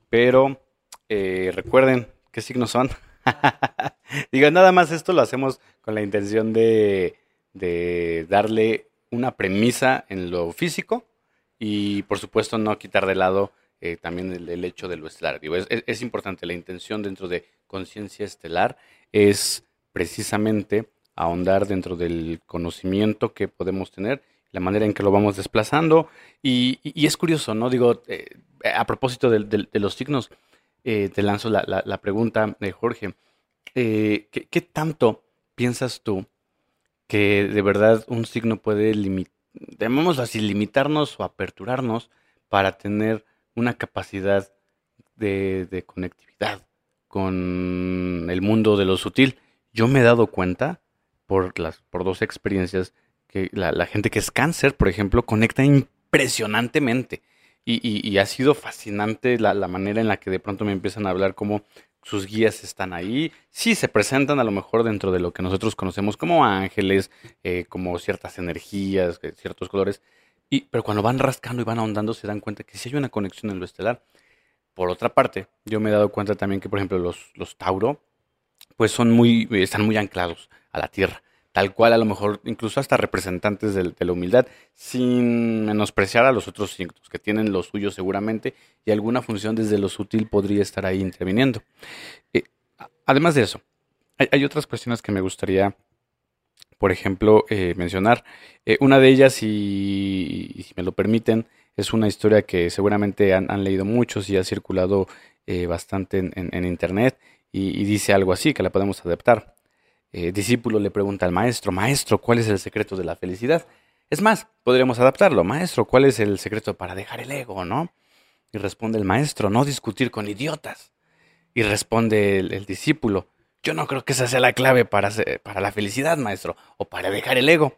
Pero recuerden, ¿Qué signos son? Digo, nada más esto lo hacemos con la intención de, darle una premisa en lo físico y por supuesto no quitar de lado eh, también el, hecho de lo estelar. Digo, es, importante, la intención dentro de conciencia estelar es precisamente ahondar dentro del conocimiento que podemos tener, la manera en que lo vamos desplazando y, es curioso, ¿no? Digo, eh, a propósito de los signos, eh, te lanzo la, la, pregunta, de Jorge. Eh, ¿qué, tanto piensas tú que de verdad un signo puede así, limitarnos o aperturarnos para tener una capacidad de, conectividad con el mundo de lo sutil? Yo me he dado cuenta por, las, por dos experiencias que la, la gente que es cáncer, por ejemplo, conecta impresionantemente. Y, ha sido fascinante la, manera en la que de pronto me empiezan a hablar como sus guías están ahí. Sí, se presentan a lo mejor dentro de lo que nosotros conocemos como ángeles, eh, como ciertas energías, eh, ciertos colores. Y, pero cuando van rascando y van ahondando se dan cuenta que sí hay una conexión en lo estelar. Por otra parte, yo me he dado cuenta también que, por ejemplo, los, los Tauro, pues son muy, están muy anclados a la Tierra tal cual a lo mejor incluso hasta representantes de, la humildad, sin menospreciar a los otros signos que tienen lo suyo seguramente y alguna función desde lo sutil podría estar ahí interviniendo. Eh, además de eso, hay, otras cuestiones que me gustaría por ejemplo, eh, mencionar. Eh, una de ellas, y, si me lo permiten, es una historia que seguramente han, leído muchos y ha circulado eh, bastante en, Internet y, dice algo así, que la podemos adaptar. Discípulo le pregunta al maestro, maestro, ¿cuál es el secreto de la felicidad? Es más, podríamos adaptarlo, maestro, ¿cuál es el secreto para dejar el ego, no? Y responde el maestro, no discutir con idiotas. Y responde el discípulo, yo no creo que esa sea la clave para, para la felicidad, maestro, o para dejar el ego.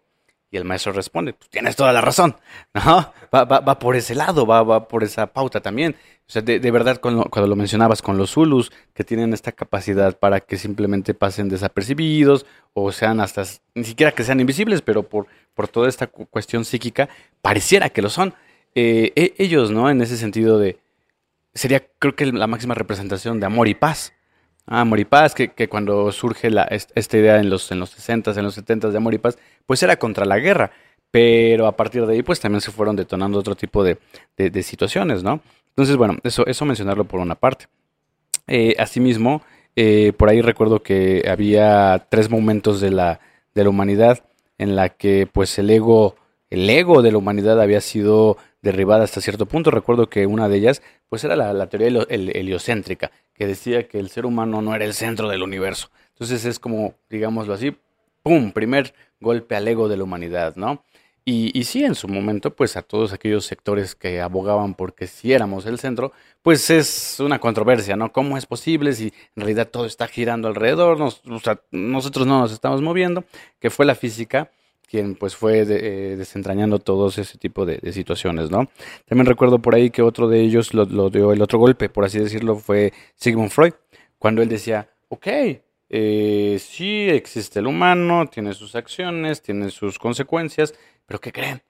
Y el maestro responde, pues tienes toda la razón, ¿no? Va, va, va por ese lado, va, va por esa pauta también. O sea, de, verdad, cuando, cuando, lo mencionabas con los Zulus, que tienen esta capacidad para que simplemente pasen desapercibidos, o sean hasta, ni siquiera que sean invisibles, pero por, por toda esta cuestión psíquica, pareciera que lo son. Eh, e, ellos, ¿no? En ese sentido de, sería creo que la máxima representación de amor y paz. Ah, Amor y Paz, que, que cuando surge esta idea en los, en los 60s, en los 70s de Amor y Paz, pues era contra la guerra. Pero a partir de ahí, pues también se fueron detonando otro tipo de, de, situaciones, ¿no? Entonces, bueno, eso, eso mencionarlo por una parte. Eh, asimismo, eh, por ahí recuerdo que había tres momentos de la, de la humanidad en la que pues el ego, el ego de la humanidad había sido derribada hasta cierto punto. Recuerdo que una de ellas pues era la, teoría heliocéntrica, que decía que el ser humano no era el centro del universo. Entonces es como, digámoslo así, ¡pum! Primer golpe al ego de la humanidad, ¿no? Y, y, sí, en su momento, pues a todos aquellos sectores que abogaban porque si éramos el centro, pues es una controversia, ¿no? ¿Cómo es posible si en realidad todo está girando alrededor? nosotros no nos estamos moviendo, que fue la física quien pues fue eh, desentrañando todos ese tipo de, situaciones, ¿no? También recuerdo por ahí que otro de ellos lo, dio el otro golpe, por así decirlo, fue Sigmund Freud, cuando él decía, ok, eh, sí existe el humano, tiene sus acciones, tiene sus consecuencias, pero ¿qué creen?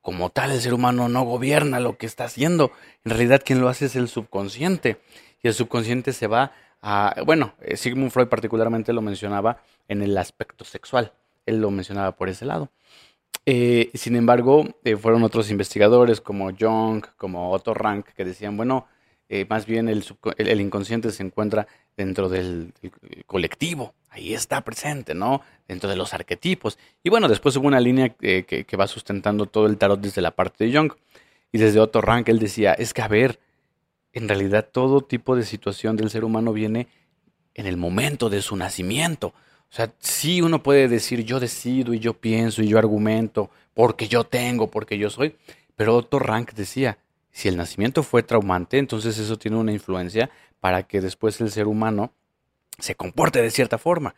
Como tal, el ser humano no gobierna lo que está haciendo. En realidad, quien lo hace es el subconsciente. Y el subconsciente se va a... Bueno, eh, Sigmund Freud particularmente lo mencionaba en el aspecto sexual él lo mencionaba por ese lado. Eh, sin embargo, eh, fueron otros investigadores como Jung, como Otto Rank, que decían, bueno, eh, más bien el, inconsciente se encuentra dentro del, colectivo, ahí está presente, ¿no? Dentro de los arquetipos. Y bueno, después hubo una línea que, que, va sustentando todo el tarot desde la parte de Jung. Y desde Otto Rank él decía, es que a ver, en realidad todo tipo de situación del ser humano viene en el momento de su nacimiento. O sea, sí uno puede decir yo decido y yo pienso y yo argumento porque yo tengo, porque yo soy, pero Otto Rank decía, si el nacimiento fue traumante, entonces eso tiene una influencia para que después el ser humano se comporte de cierta forma.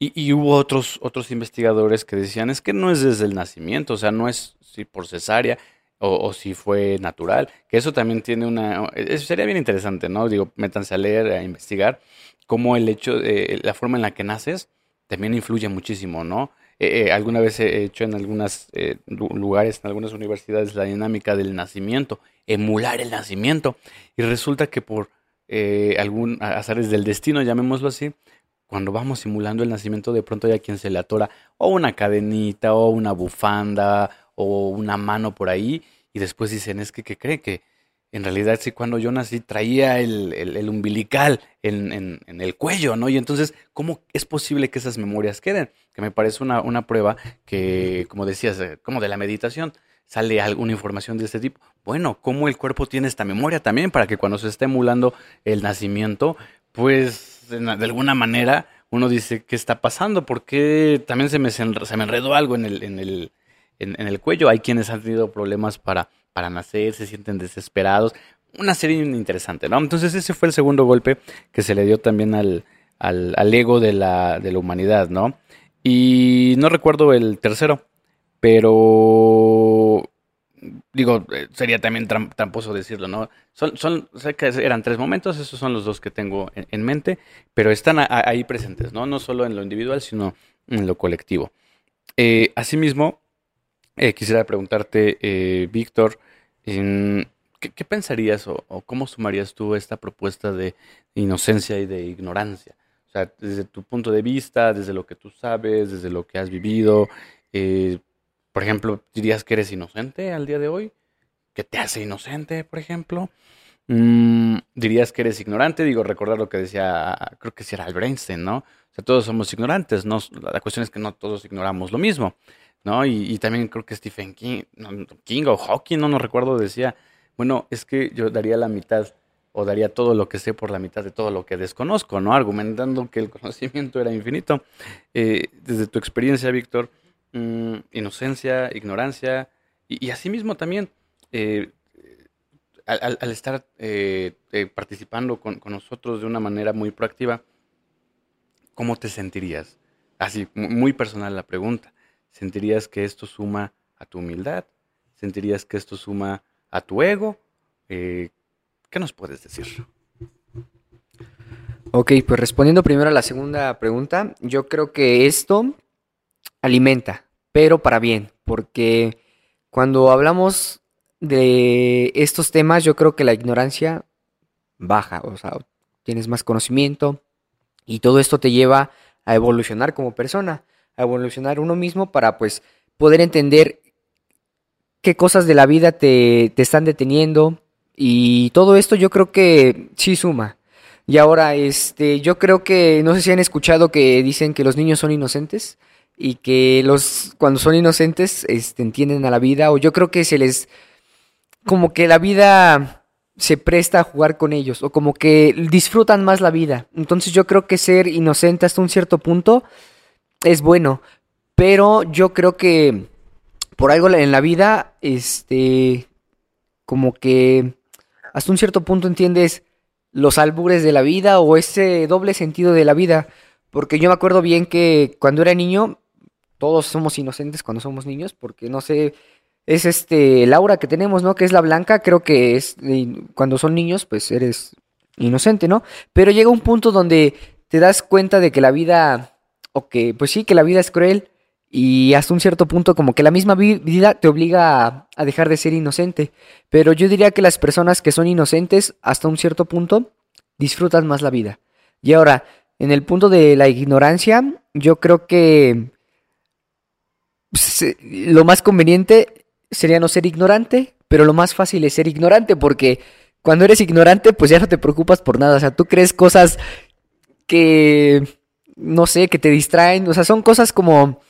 Y, hubo otros, otros investigadores que decían, es que no es desde el nacimiento, o sea, no es si por cesárea o, si fue natural, que eso también tiene una... Eso sería bien interesante, ¿no? Digo, métanse a leer, a investigar, cómo el hecho, de, la forma en la que naces también influye muchísimo, ¿no? Eh, eh, alguna vez he hecho en algunos eh, lugares, en algunas universidades, la dinámica del nacimiento, emular el nacimiento. Y resulta que por algún azares del destino, llamémoslo así, cuando vamos simulando el nacimiento, de pronto hay a quien se le atora o una cadenita, o una bufanda, o una mano por ahí, y después dicen, es que, ¿qué cree? Que en realidad sí cuando yo nací traía el, umbilical en, el cuello, ¿no? Y entonces, ¿cómo es posible que esas memorias queden? Que me parece una, una prueba que, como decías, eh, como de la meditación, sale alguna información de este tipo. Bueno, ¿cómo el cuerpo tiene esta memoria también para que cuando se esté emulando el nacimiento, pues de, alguna manera uno dice, ¿qué está pasando? Porque también se me, se me enredó algo en el, en el, en el cuello. Hay quienes han tenido problemas para para nacer, se sienten desesperados. Una serie interesante, ¿no? Entonces ese fue el segundo golpe que se le dio también al, al, ego de la, de la humanidad, ¿no? Y no recuerdo el tercero, pero digo, eh, sería también tramposo decirlo, ¿no? Son, son, sé que eran tres momentos, esos son los dos que tengo en, mente, pero están ahí presentes, ¿no? No solo en lo individual, sino en lo colectivo. Eh, asimismo, eh, quisiera preguntarte, eh, Víctor, ¿qué, pensarías o, cómo sumarías tú esta propuesta de inocencia y de ignorancia? O sea, desde tu punto de vista, desde lo que tú sabes, desde lo que has vivido, eh, por ejemplo, ¿dirías que eres inocente al día de hoy? ¿Qué te hace inocente, por ejemplo? Mm, ¿Dirías que eres ignorante? Digo, recordar lo que decía, creo que si era Albert ¿no? O sea, todos somos ignorantes, ¿no? La cuestión es que no todos ignoramos lo mismo, ¿no? Y, también creo que Stephen King, King o Hawking, no, no recuerdo, decía, bueno, es que yo daría la mitad o daría todo lo que sé por la mitad de todo lo que desconozco, ¿no? Argumentando que el conocimiento era infinito. Eh, desde tu experiencia, Víctor, mm, inocencia, ignorancia, y, asimismo también, eh, al, estar eh, participando con, nosotros de una manera muy proactiva, ¿cómo te sentirías? Así, muy personal la pregunta. ¿Sentirías que esto suma a tu humildad? ¿Sentirías que esto suma a tu ego? ¿Qué nos puedes decir? Ok, pues respondiendo primero a la segunda pregunta, yo creo que esto alimenta, pero para bien, porque cuando hablamos de estos temas, yo creo que la ignorancia baja, o sea, tienes más conocimiento y todo esto te lleva a evolucionar como persona, evolucionar uno mismo para pues poder entender qué cosas de la vida te, te están deteniendo, y todo esto yo creo que sí suma. Y ahora, este, yo creo que, no sé si han escuchado que dicen que los niños son inocentes y que los, cuando son inocentes, este, entienden a la vida, o yo creo que se les, como que la vida se presta a jugar con ellos, o como que disfrutan más la vida. Entonces yo creo que ser inocente hasta un cierto punto es bueno, pero yo creo que por algo en la vida, este, como que hasta un cierto punto entiendes los albures de la vida o ese doble sentido de la vida. Porque yo me acuerdo bien que cuando era niño, todos somos inocentes cuando somos niños, porque no sé, es este Laura que tenemos, ¿no? Que es la blanca, creo que es cuando son niños, pues eres inocente, ¿no? Pero llega un punto donde te das cuenta de que la vida, o que, pues sí, que la vida es cruel y hasta un cierto punto como que la misma vida te obliga a, dejar de ser inocente. Pero yo diría que las personas que son inocentes hasta un cierto punto disfrutan más la vida. Y ahora, en el punto de la ignorancia, yo creo que pues, lo más conveniente sería no ser ignorante, pero lo más fácil es ser ignorante porque cuando eres ignorante pues ya no te preocupas por nada. O sea, tú crees cosas que, no sé, que te distraen. O sea, son cosas como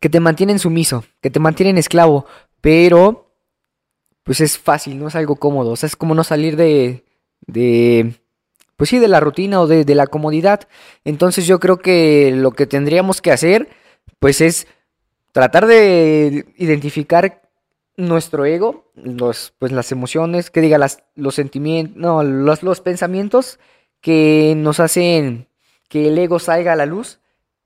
que te mantienen sumiso, que te mantienen esclavo, pero pues es fácil, no es algo cómodo, o sea, es como no salir de, de pues sí, de la rutina o de, de la comodidad. Entonces yo creo que lo que tendríamos que hacer, pues es tratar de identificar nuestro ego, los, pues las emociones, que diga las, los sentimientos, no, los, los pensamientos que nos hacen que el ego salga a la luz,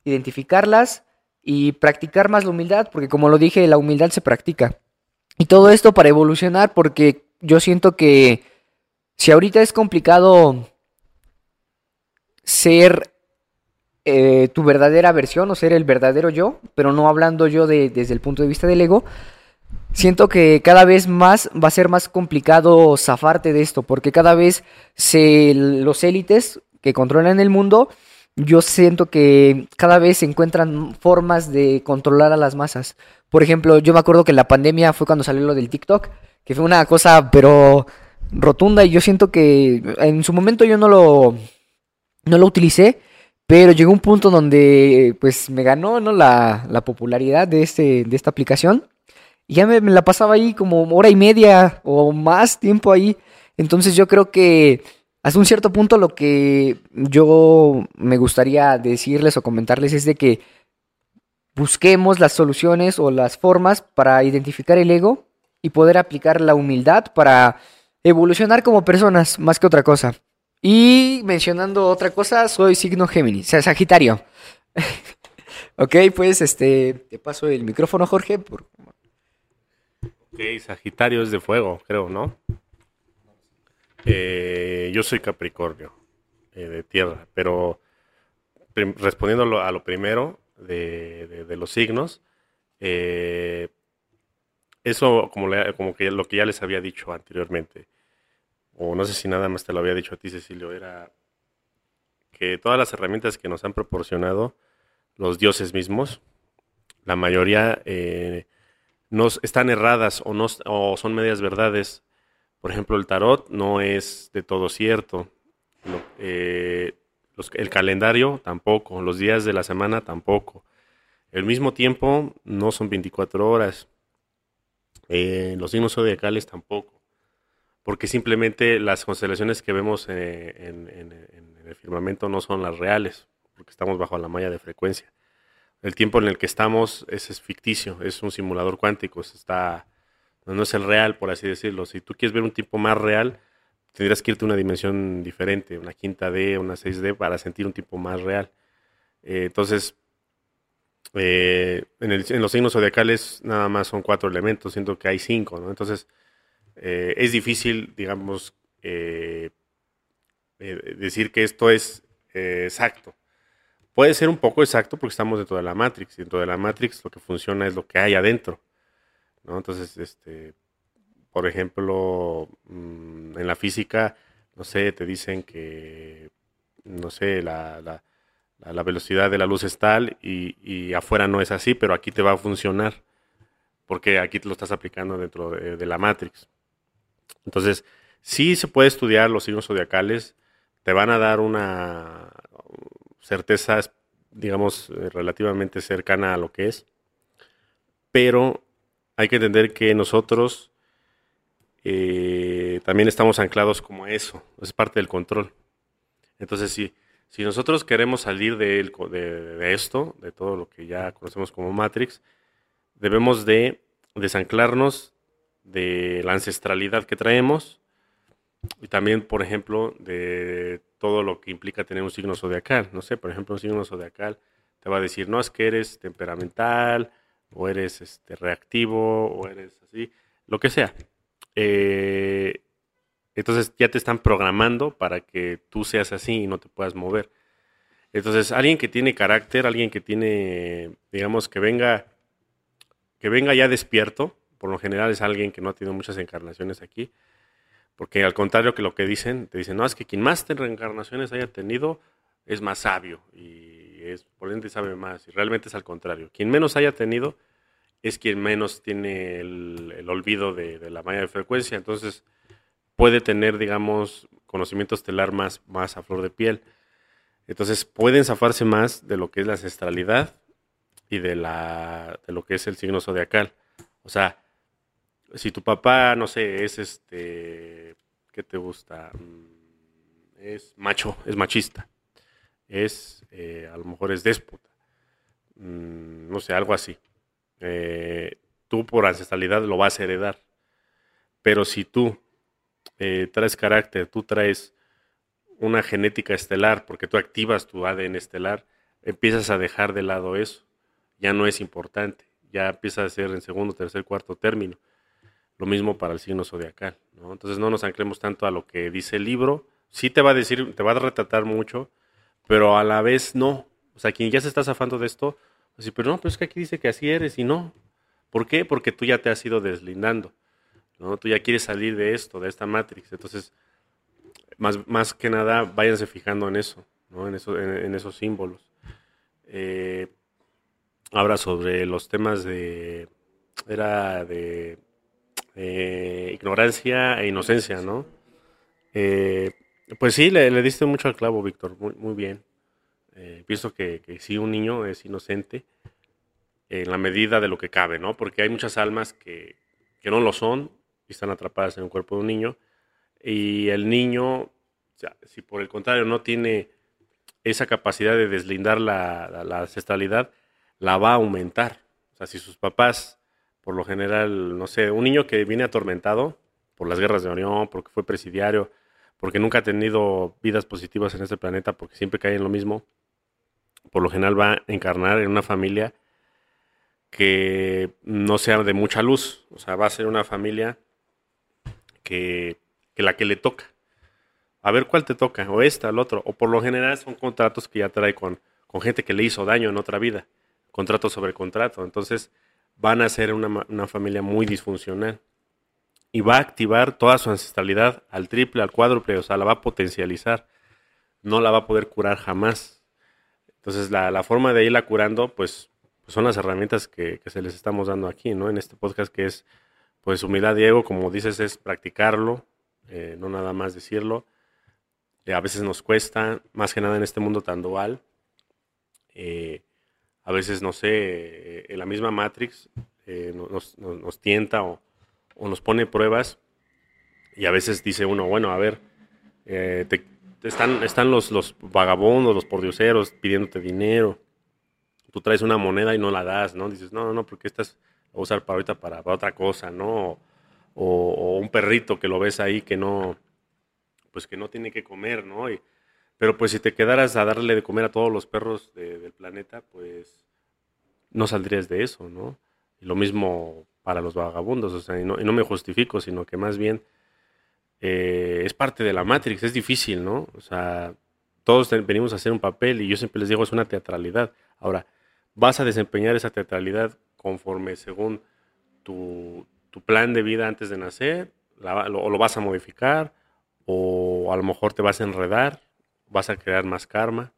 identificarlas, y practicar más la humildad, porque como lo dije, la humildad se practica. Y todo esto para evolucionar, porque yo siento que si ahorita es complicado ser eh, tu verdadera versión o ser el verdadero yo, pero no hablando yo de, desde el punto de vista del ego, siento que cada vez más va a ser más complicado zafarte de esto, porque cada vez se, los élites que controlan el mundo yo siento que cada vez se encuentran formas de controlar a las masas. Por ejemplo, yo me acuerdo que la pandemia fue cuando salió lo del TikTok, que fue una cosa pero rotunda y yo siento que en su momento yo no lo no lo utilicé, pero llegó un punto donde pues me ganó ¿no? la, la popularidad de este de esta aplicación y ya me, me la pasaba ahí como hora y media o más tiempo ahí. Entonces yo creo que hasta un cierto punto lo que yo me gustaría decirles o comentarles es de que busquemos las soluciones o las formas para identificar el ego y poder aplicar la humildad para evolucionar como personas más que otra cosa. Y mencionando otra cosa, soy signo Géminis, Sagitario. ok, pues este, te paso el micrófono, Jorge. Por... Ok, Sagitario es de fuego, creo, ¿no? Eh, yo soy Capricornio, eh, de tierra, pero respondiendo a lo primero de, los signos, eh, eso como, como que lo que ya les había dicho anteriormente, o no sé si nada más te lo había dicho a ti, Cecilio, era que todas las herramientas que nos han proporcionado los dioses mismos, la mayoría nos están erradas o, no, o son medias verdades Por ejemplo, el tarot no es de todo cierto. Eh, el calendario tampoco. Los días de la semana tampoco. El mismo tiempo no son 24 horas. Eh, los signos zodiacales tampoco. Porque simplemente las constelaciones que vemos eh, en, el firmamento no son las reales. Porque estamos bajo la malla de frecuencia. El tiempo en el que estamos es, es ficticio. Es un simulador cuántico. Está no es el real, por así decirlo. Si tú quieres ver un tipo más real, tendrías que irte a una dimensión diferente, una quinta D, una 6D, para sentir un tipo más real. Eh, entonces, eh, en, los signos zodiacales nada más son cuatro elementos, siento que hay cinco, ¿no? Entonces, eh, es difícil, digamos, decir que esto es exacto. Puede ser un poco exacto porque estamos dentro de la Matrix. Dentro de la Matrix lo que funciona es lo que hay adentro. ¿No? Entonces, este, por ejemplo, mm, en la física, no sé, te dicen que, no sé, la, la, velocidad de la luz es tal y, y, afuera no es así, pero aquí te va a funcionar, porque aquí te lo estás aplicando dentro de, la Matrix. Entonces, sí se puede estudiar los signos zodiacales, te van a dar una certeza, digamos, relativamente cercana a lo que es, pero hay que entender que nosotros eh, también estamos anclados como eso, es parte del control. Entonces, si, si nosotros queremos salir de, de, esto, de todo lo que ya conocemos como Matrix, debemos de desanclarnos de la ancestralidad que traemos y también, por ejemplo, de todo lo que implica tener un signo zodiacal. No sé, por ejemplo, un signo zodiacal te va a decir, no, es que eres temperamental, o eres este, reactivo, o eres así, lo que sea. Eh, entonces ya te están programando para que tú seas así y no te puedas mover. Entonces, alguien que tiene carácter, alguien que tiene, digamos, que venga, que venga ya despierto, por lo general es alguien que no ha tenido muchas encarnaciones aquí, porque al contrario que lo que dicen, te dicen, no, es que quien más reencarnaciones haya tenido es más sabio es, por ende sabe más, y realmente es al contrario. Quien menos haya tenido es quien menos tiene el, olvido de, la malla de frecuencia, entonces puede tener, digamos, conocimiento estelar más, más a flor de piel. Entonces pueden zafarse más de lo que es la ancestralidad y de, la, de lo que es el signo zodiacal. O sea, si tu papá, no sé, es este, ¿qué te gusta? Mm, es macho, es machista es, eh, a lo mejor es déspota, mm, no sé, algo así. Eh, tú por ancestralidad lo vas a heredar, pero si tú eh, traes carácter, tú traes una genética estelar, porque tú activas tu ADN estelar, empiezas a dejar de lado eso, ya no es importante, ya empieza a ser en segundo, tercer, cuarto término. Lo mismo para el signo zodiacal. Entonces no nos anclemos tanto a lo que dice el libro, sí te va a decir, te va a retratar mucho, pero a la vez no. O sea, quien ya se está zafando de esto, así, pero no, pero es que aquí dice que así eres y no. ¿Por qué? Porque tú ya te has ido deslindando, ¿no? Tú ya quieres salir de esto, de esta Matrix. Entonces, más, más que nada, váyanse fijando en eso, ¿no? En, eso, en, esos símbolos. Eh, ahora, sobre los temas de... Era de eh, ignorancia e inocencia, ¿no? Eh, pues sí, le, diste mucho al clavo, Víctor, muy, bien. Eh, pienso que, sí, un niño es inocente en la medida de lo que cabe, ¿no? Porque hay muchas almas que, que no lo son y están atrapadas en el cuerpo de un niño. Y el niño, si por el contrario no tiene esa capacidad de deslindar la, la, ancestralidad, la va a aumentar. O sea, si sus papás, por lo general, no sé, un niño que viene atormentado por las guerras de Orión, porque fue presidiario, porque nunca ha tenido vidas positivas en este planeta, porque siempre cae en lo mismo, por lo general va a encarnar en una familia que no sea de mucha luz, o sea, va a ser una familia que, la que le toca. A ver cuál te toca, o esta, el otro, o por lo general son contratos que ya trae con, con gente que le hizo daño en otra vida, contrato sobre contrato, entonces van a ser una, una familia muy disfuncional y va a activar toda su ancestralidad al triple, al cuádruple, o sea, la va a potencializar. No la va a poder curar jamás. Entonces, la, forma de irla curando, pues, pues son las herramientas que, se les estamos dando aquí, ¿no? En este podcast que es, pues, humildad, Diego, como dices, es practicarlo, eh, no nada más decirlo. a veces nos cuesta, más que nada en este mundo tan dual. a veces, no sé, en la misma Matrix nos, nos, tienta o, o, nos pone pruebas y a veces dice uno, bueno, a ver, te, están, están los, los vagabundos, los pordioseros pidiéndote dinero. Tú traes una moneda y no la das, ¿no? Dices, no, no, porque estás a usar para ahorita para, otra cosa, ¿no? O, un perrito que lo ves ahí que no, pues que no tiene que comer, ¿no? Y, pero pues si te quedaras a darle de comer a todos los perros del planeta, pues no saldrías de eso, ¿no? Y lo mismo para los vagabundos, o sea, y no, y no me justifico, sino que más bien eh, es parte de la Matrix, es difícil, ¿no? O sea, todos venimos a hacer un papel y yo siempre les digo, es una teatralidad. Ahora, vas a desempeñar esa teatralidad conforme según tu, plan de vida antes de nacer, o lo, vas a modificar, o a lo mejor te vas a enredar, vas a crear más karma,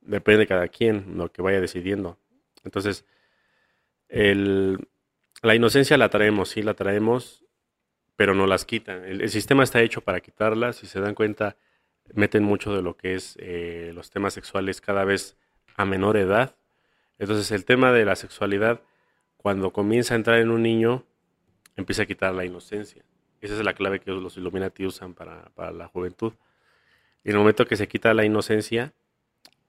depende de cada quien lo que vaya decidiendo. Entonces, la inocencia la traemos, sí, la traemos, pero no las quitan. El, sistema está hecho para quitarlas. Si se dan cuenta, meten mucho de lo que es eh, los temas sexuales cada vez a menor edad. Entonces el tema de la sexualidad, cuando comienza a entrar en un niño, empieza a quitar la inocencia. Esa es la clave que los Illuminati usan para, la juventud. Y en el momento que se quita la inocencia,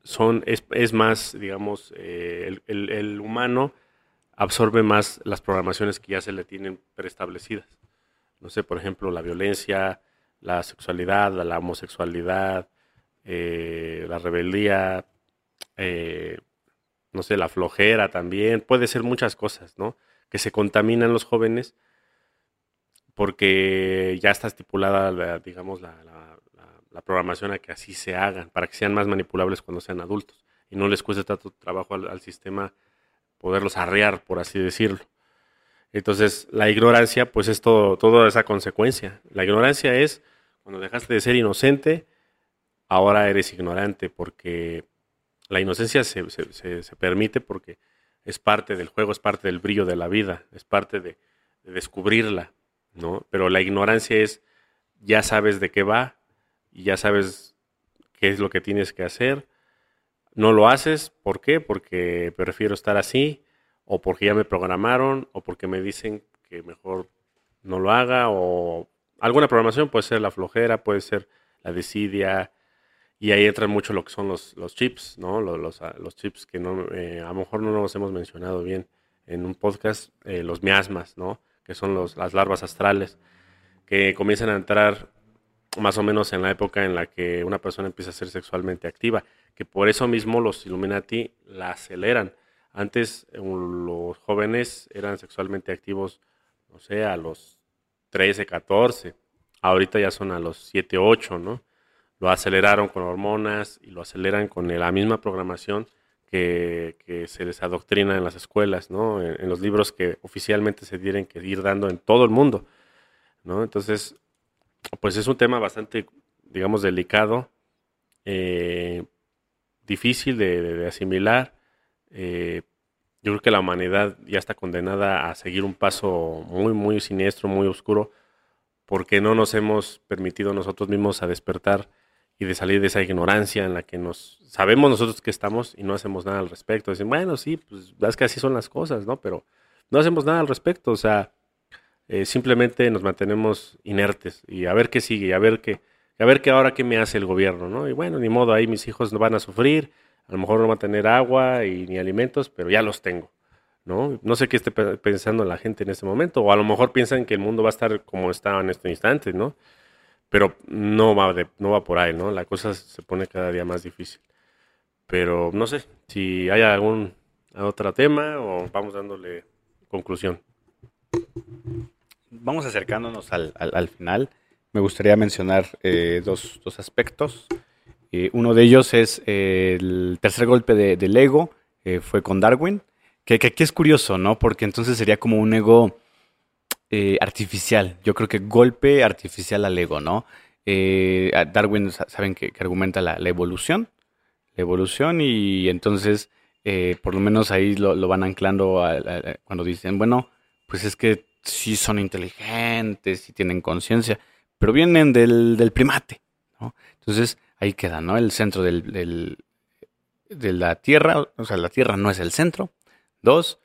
son, es, más, digamos, eh, el, el humano absorbe más las programaciones que ya se le tienen preestablecidas. No sé, por ejemplo, la violencia, la sexualidad, la homosexualidad, eh, la rebeldía, eh, no sé, la flojera también, puede ser muchas cosas, ¿no? Que se contaminan los jóvenes porque ya está estipulada, digamos, la, programación a que así se hagan, para que sean más manipulables cuando sean adultos. Y no les cueste tanto trabajo al sistema poderlos arrear, por así decirlo. Entonces, la ignorancia, pues es todo, toda esa consecuencia. La ignorancia es cuando dejaste de ser inocente, ahora eres ignorante, porque la inocencia se, permite porque es parte del juego, es parte del brillo de la vida, es parte de, descubrirla, ¿no? Pero la ignorancia es, ya sabes de qué va, y ya sabes qué es lo que tienes que hacer, no lo haces, ¿por qué? Porque prefiero estar así, o porque ya me programaron, o porque me dicen que mejor no lo haga, o alguna programación puede ser la flojera, puede ser la desidia, y ahí entra mucho lo que son los, los chips, ¿no? Los, los, ah, chips que no, eh, a lo mejor no nos hemos mencionado bien en un podcast, eh, los miasmas, ¿no? Que son los, las larvas astrales, que comienzan a entrar más o menos en la época en la que una persona empieza a ser sexualmente activa, que por eso mismo los Illuminati la aceleran antes eh, los jóvenes eran sexualmente activos, no sé, a los 13, 14. Ahorita ya son a los 7, 8, ¿no? Lo aceleraron con hormonas y lo aceleran con la misma programación que, se les adoctrina en las escuelas, ¿no? En, los libros que oficialmente se tienen que ir dando en todo el mundo, ¿no? Entonces, pues es un tema bastante, digamos, delicado, eh, difícil de asimilar eh, yo creo que la humanidad ya está condenada a seguir un paso muy, muy siniestro, muy oscuro, porque no nos hemos permitido nosotros mismos a despertar y de salir de esa ignorancia en la que nos sabemos nosotros que estamos y no hacemos nada al respecto. Dicen, bueno, sí, pues es que así son las cosas, ¿no? Pero no hacemos nada al respecto, o sea, eh, simplemente nos mantenemos inertes y a ver qué sigue, a ver qué, a ver qué ahora qué me hace el gobierno, ¿no? Y bueno, ni modo, ahí mis hijos no van a sufrir, a lo mejor no va a tener agua y ni alimentos, pero ya los tengo. ¿no? No sé qué esté pensando la gente en este momento, o a lo mejor piensan que el mundo va a estar como está en este instante, ¿no? Pero no va, de, no va por ahí, ¿no? La cosa se pone cada día más difícil. Pero no sé si hay algún otro tema o vamos dándole conclusión. Vamos acercándonos al, al, final. Me gustaría mencionar eh, dos, dos aspectos. Eh, uno de ellos es eh, el tercer golpe de, del ego, eh, fue con Darwin, que, aquí es curioso, ¿no? Porque entonces sería como un ego artificial. Yo creo que golpe artificial al ego, ¿no? Darwin, saben que, argumenta la, evolución, la evolución y entonces por lo menos ahí lo, van anclando cuando dicen, bueno, pues es que sí son inteligentes y tienen conciencia, pero vienen del, del primate. ¿no? Entonces ahí queda, ¿no? El centro del, del, de la Tierra, o sea, la Tierra no es el centro. Dos,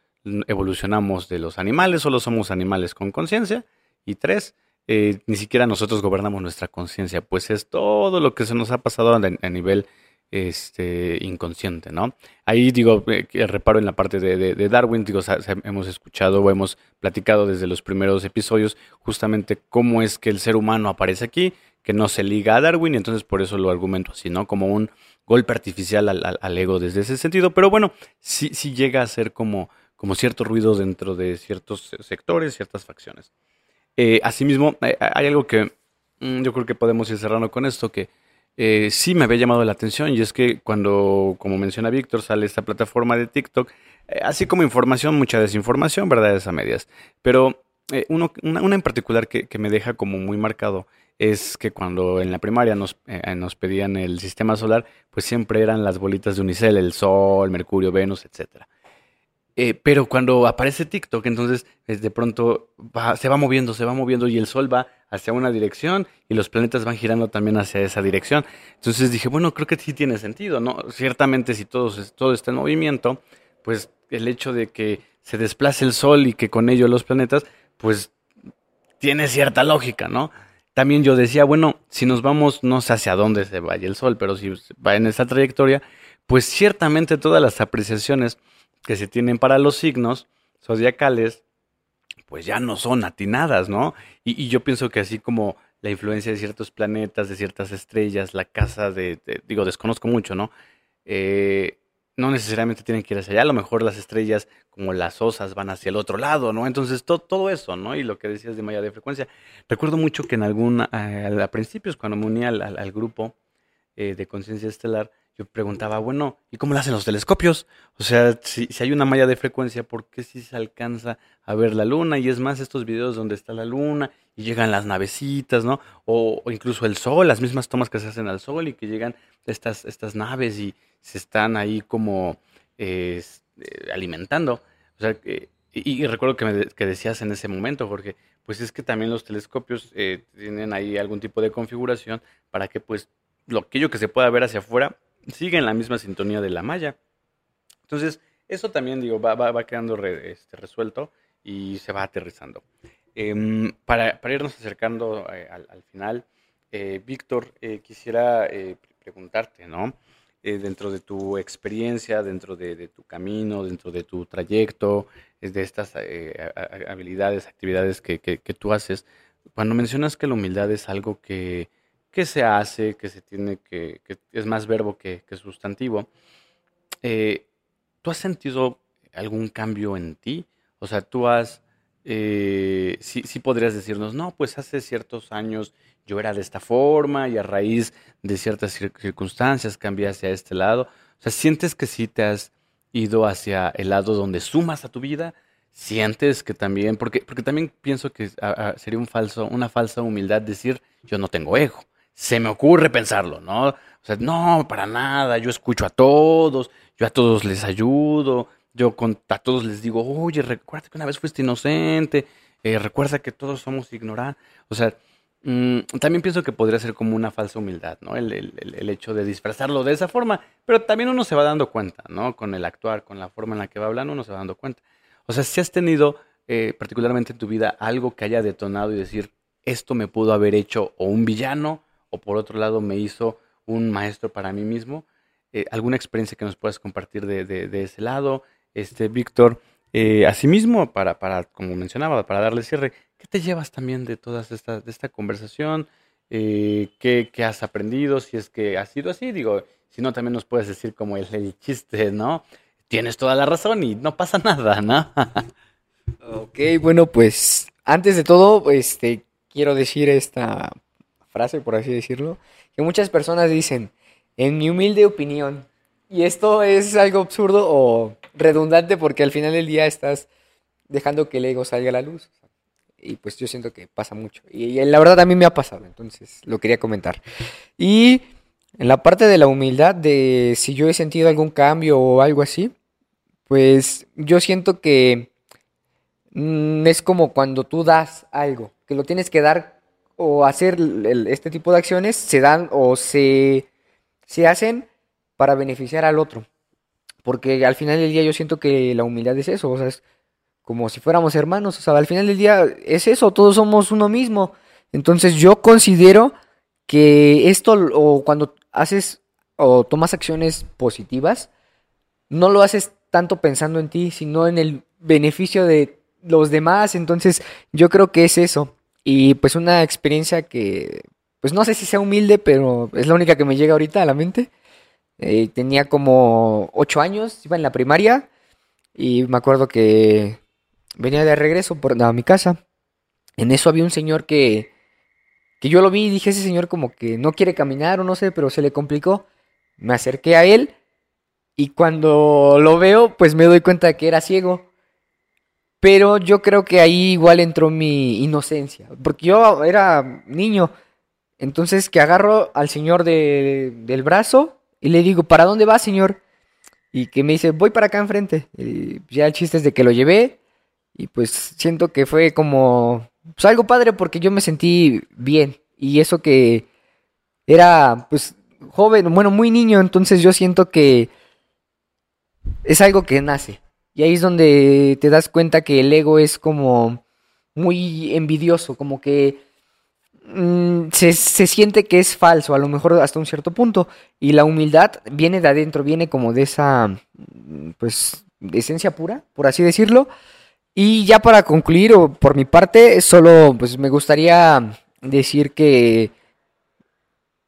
evolucionamos de los animales, solo somos animales con conciencia. Y tres, eh, ni siquiera nosotros gobernamos nuestra conciencia, pues es todo lo que se nos ha pasado a, a nivel este, inconsciente, ¿no? Ahí digo, eh, reparo en la parte de, Darwin, digo, hemos escuchado o hemos platicado desde los primeros episodios justamente cómo es que el ser humano aparece aquí, que no se liga a Darwin, y entonces por eso lo argumento así, ¿no? Como un golpe artificial al, al, ego desde ese sentido, pero bueno, sí, sí llega a ser como, como cierto ruido dentro de ciertos sectores, ciertas facciones. Eh, asimismo, eh, hay algo que mm, yo creo que podemos ir cerrando con esto, que eh, sí me había llamado la atención y es que cuando, como menciona Víctor, sale esta plataforma de TikTok, eh, así como información, mucha desinformación, verdades a medias. Pero eh, una, en particular que, me deja como muy marcado es que cuando en la primaria nos, pedían el sistema solar, pues siempre eran las bolitas de unicel, el Sol, Mercurio, Venus, etcétera. Pero cuando aparece TikTok, entonces de pronto se va moviendo, se va moviendo y el Sol va hacia una dirección y los planetas van girando también hacia esa dirección. Entonces dije, bueno, creo que sí tiene sentido, ¿no? Ciertamente si todo, todo está en movimiento, pues el hecho de que se desplace el Sol y que con ello los planetas, pues tiene cierta lógica, ¿no? También yo decía, bueno, si nos vamos, no sé hacia dónde se vaya el Sol, pero si va en esa trayectoria, pues ciertamente todas las apreciaciones que se tienen para los signos zodiacales, pues ya no son atinadas, ¿no? Y, yo pienso que así como la influencia de ciertos planetas, de ciertas estrellas, la casa de, digo, desconozco mucho, ¿no? Eh, no necesariamente tienen que ir hacia allá, a lo mejor las estrellas como las osas van hacia el otro lado, ¿no? Entonces todo eso, ¿no? Y lo que decías de malla de frecuencia. Recuerdo mucho que en algún, eh, a principios cuando me uní al, grupo eh, de conciencia estelar, yo preguntaba, bueno, ¿y cómo lo hacen los telescopios? O sea, si, si, hay una malla de frecuencia, ¿por qué si se alcanza a ver la luna? Y es más, estos videos donde está la luna y llegan las navecitas, ¿no? O, incluso el sol, las mismas tomas que se hacen al sol y que llegan estas, estas naves y se están ahí como eh, alimentando. O sea, eh, y, y, recuerdo que, me, que decías en ese momento, Jorge, pues es que también los telescopios eh, tienen ahí algún tipo de configuración para que pues lo, aquello que se pueda ver hacia afuera sigue en la misma sintonía de la malla. Entonces, eso también, digo, va, va, va quedando este, resuelto y se va aterrizando. Eh, para, para, irnos acercando eh, al, al, final, eh, Víctor, eh, quisiera eh, preguntarte, ¿no? Dentro de tu experiencia, dentro de, tu camino, dentro de tu trayecto, de estas habilidades, actividades que, que tú haces, cuando mencionas que la humildad es algo que, que se hace, que se tiene que, que es más verbo que, que sustantivo. Eh, ¿Tú has sentido algún cambio en ti? O sea, tú has, eh, sí, sí podrías decirnos, no, pues hace ciertos años yo era de esta forma y a raíz de ciertas circunstancias cambié hacia este lado. O sea, ¿sientes que sí te has ido hacia el lado donde sumas a tu vida? ¿Sientes que también, porque, porque también pienso que a, a, sería un falso, una falsa humildad decir yo no tengo ego? Se me ocurre pensarlo, ¿no? O sea, no, para nada, yo escucho a todos, yo a todos les ayudo, yo con, a todos les digo, oye, recuerda que una vez fuiste inocente, eh, recuerda que todos somos ignorantes. O sea, mmm, también pienso que podría ser como una falsa humildad, ¿no? El, el, el, hecho de disfrazarlo de esa forma, pero también uno se va dando cuenta, ¿no? Con el actuar, con la forma en la que va hablando, uno se va dando cuenta. O sea, si has tenido, eh, particularmente en tu vida, algo que haya detonado y decir, esto me pudo haber hecho o un villano, o por otro lado me hizo un maestro para mí mismo. Eh, ¿Alguna experiencia que nos puedas compartir de, ese lado? Este, Víctor, eh, asimismo, para, para, como mencionaba, para darle cierre, ¿qué te llevas también de toda esta, de esta conversación? Eh, ¿qué, ¿qué, has aprendido? Si es que ha sido así, digo, si no, también nos puedes decir como el, el chiste, ¿no? Tienes toda la razón y no pasa nada, ¿no? ok, bueno, pues antes de todo, este, quiero decir esta frase, por así decirlo, que muchas personas dicen, en mi humilde opinión, y esto es algo absurdo o redundante porque al final del día estás dejando que el ego salga a la luz. Y pues yo siento que pasa mucho. Y, la verdad a mí me ha pasado, entonces lo quería comentar. Y en la parte de la humildad, de si yo he sentido algún cambio o algo así, pues yo siento que mmm, es como cuando tú das algo, que lo tienes que dar o hacer este tipo de acciones se dan o se, se hacen para beneficiar al otro. Porque al final del día yo siento que la humildad es eso, o sea, es como si fuéramos hermanos, o sea, al final del día es eso, todos somos uno mismo. Entonces yo considero que esto, o cuando haces o tomas acciones positivas, no lo haces tanto pensando en ti, sino en el beneficio de los demás. Entonces yo creo que es eso. Y pues una experiencia que, pues no sé si sea humilde, pero es la única que me llega ahorita a la mente. Eh, tenía como ocho años, iba en la primaria y me acuerdo que venía de regreso por, a mi casa. En eso había un señor que, que yo lo vi y dije, ese señor como que no quiere caminar o no sé, pero se le complicó. Me acerqué a él y cuando lo veo, pues me doy cuenta que era ciego. Pero yo creo que ahí igual entró mi inocencia, porque yo era niño. Entonces que agarro al señor de- del brazo y le digo, ¿para dónde va, señor? Y que me dice, voy para acá enfrente. Y ya el chiste es de que lo llevé y pues siento que fue como pues, algo padre porque yo me sentí bien. Y eso que era pues joven, bueno, muy niño, entonces yo siento que es algo que nace. Y ahí es donde te das cuenta que el ego es como muy envidioso, como que mm, se, se siente que es falso, a lo mejor hasta un cierto punto. Y la humildad viene de adentro, viene como de esa, mm, pues, esencia pura, por así decirlo. Y ya para concluir, o por mi parte, solo pues me gustaría decir que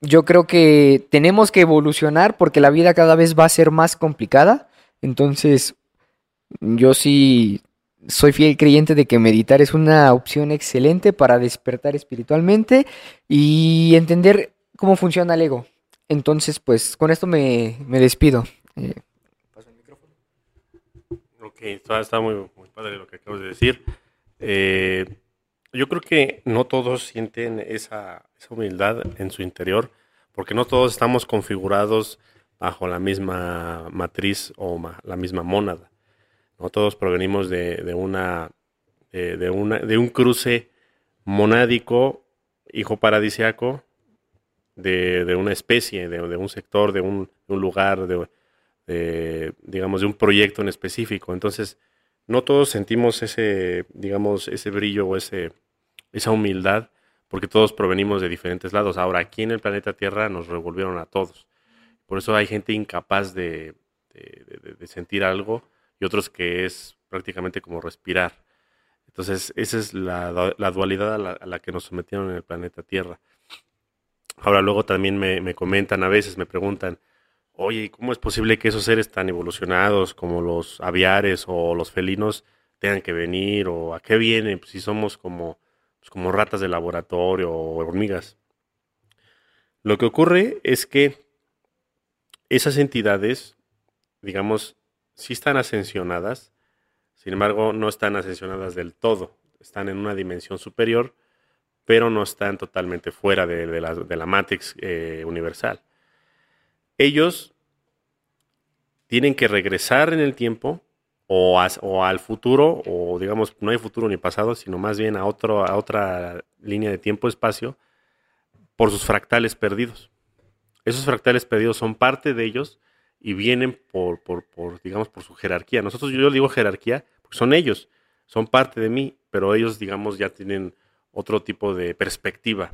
yo creo que tenemos que evolucionar porque la vida cada vez va a ser más complicada. Entonces, yo sí soy fiel creyente de que meditar es una opción excelente para despertar espiritualmente y entender cómo funciona el ego. Entonces, pues con esto me, me despido. Eh, Ok, está, muy, padre lo que acabas de decir. Eh, yo creo que no todos sienten esa, esa humildad en su interior, porque no todos estamos configurados bajo la misma matriz o la misma mónada. No todos provenimos de, una, de, de un cruce monádico, hijo paradisiaco, de, una especie, de, un sector, de un, un lugar, de, de, digamos, de un proyecto en específico. Entonces, no todos sentimos ese, digamos, ese brillo o ese, esa humildad, porque todos provenimos de diferentes lados. Ahora, aquí en el planeta Tierra nos revolvieron a todos. Por eso hay gente incapaz de sentir algo y otros que es prácticamente como respirar. Entonces, esa es la, du- la dualidad a la, que nos sometieron en el planeta Tierra. Ahora, luego también me, me comentan, a veces me preguntan, oye, ¿y ¿cómo es posible que esos seres tan evolucionados como los aviares o los felinos tengan que venir? ¿O a qué vienen? Pues si somos como, pues como ratas de laboratorio o hormigas. Lo que ocurre es que esas entidades, digamos, sí están ascensionadas, sin embargo, no están ascensionadas del todo. Están en una dimensión superior, pero no están totalmente fuera de, la, de Matrix eh, universal. Ellos tienen que regresar en el tiempo o, o al futuro, o digamos, no hay futuro ni pasado, sino más bien a, otro, a otra línea de tiempo-espacio por sus fractales perdidos. Esos fractales perdidos son parte de ellos y vienen por, por, por, digamos, por su jerarquía. Nosotros, yo digo jerarquía, porque son ellos, son parte de mí, pero ellos, digamos, ya tienen otro tipo de perspectiva.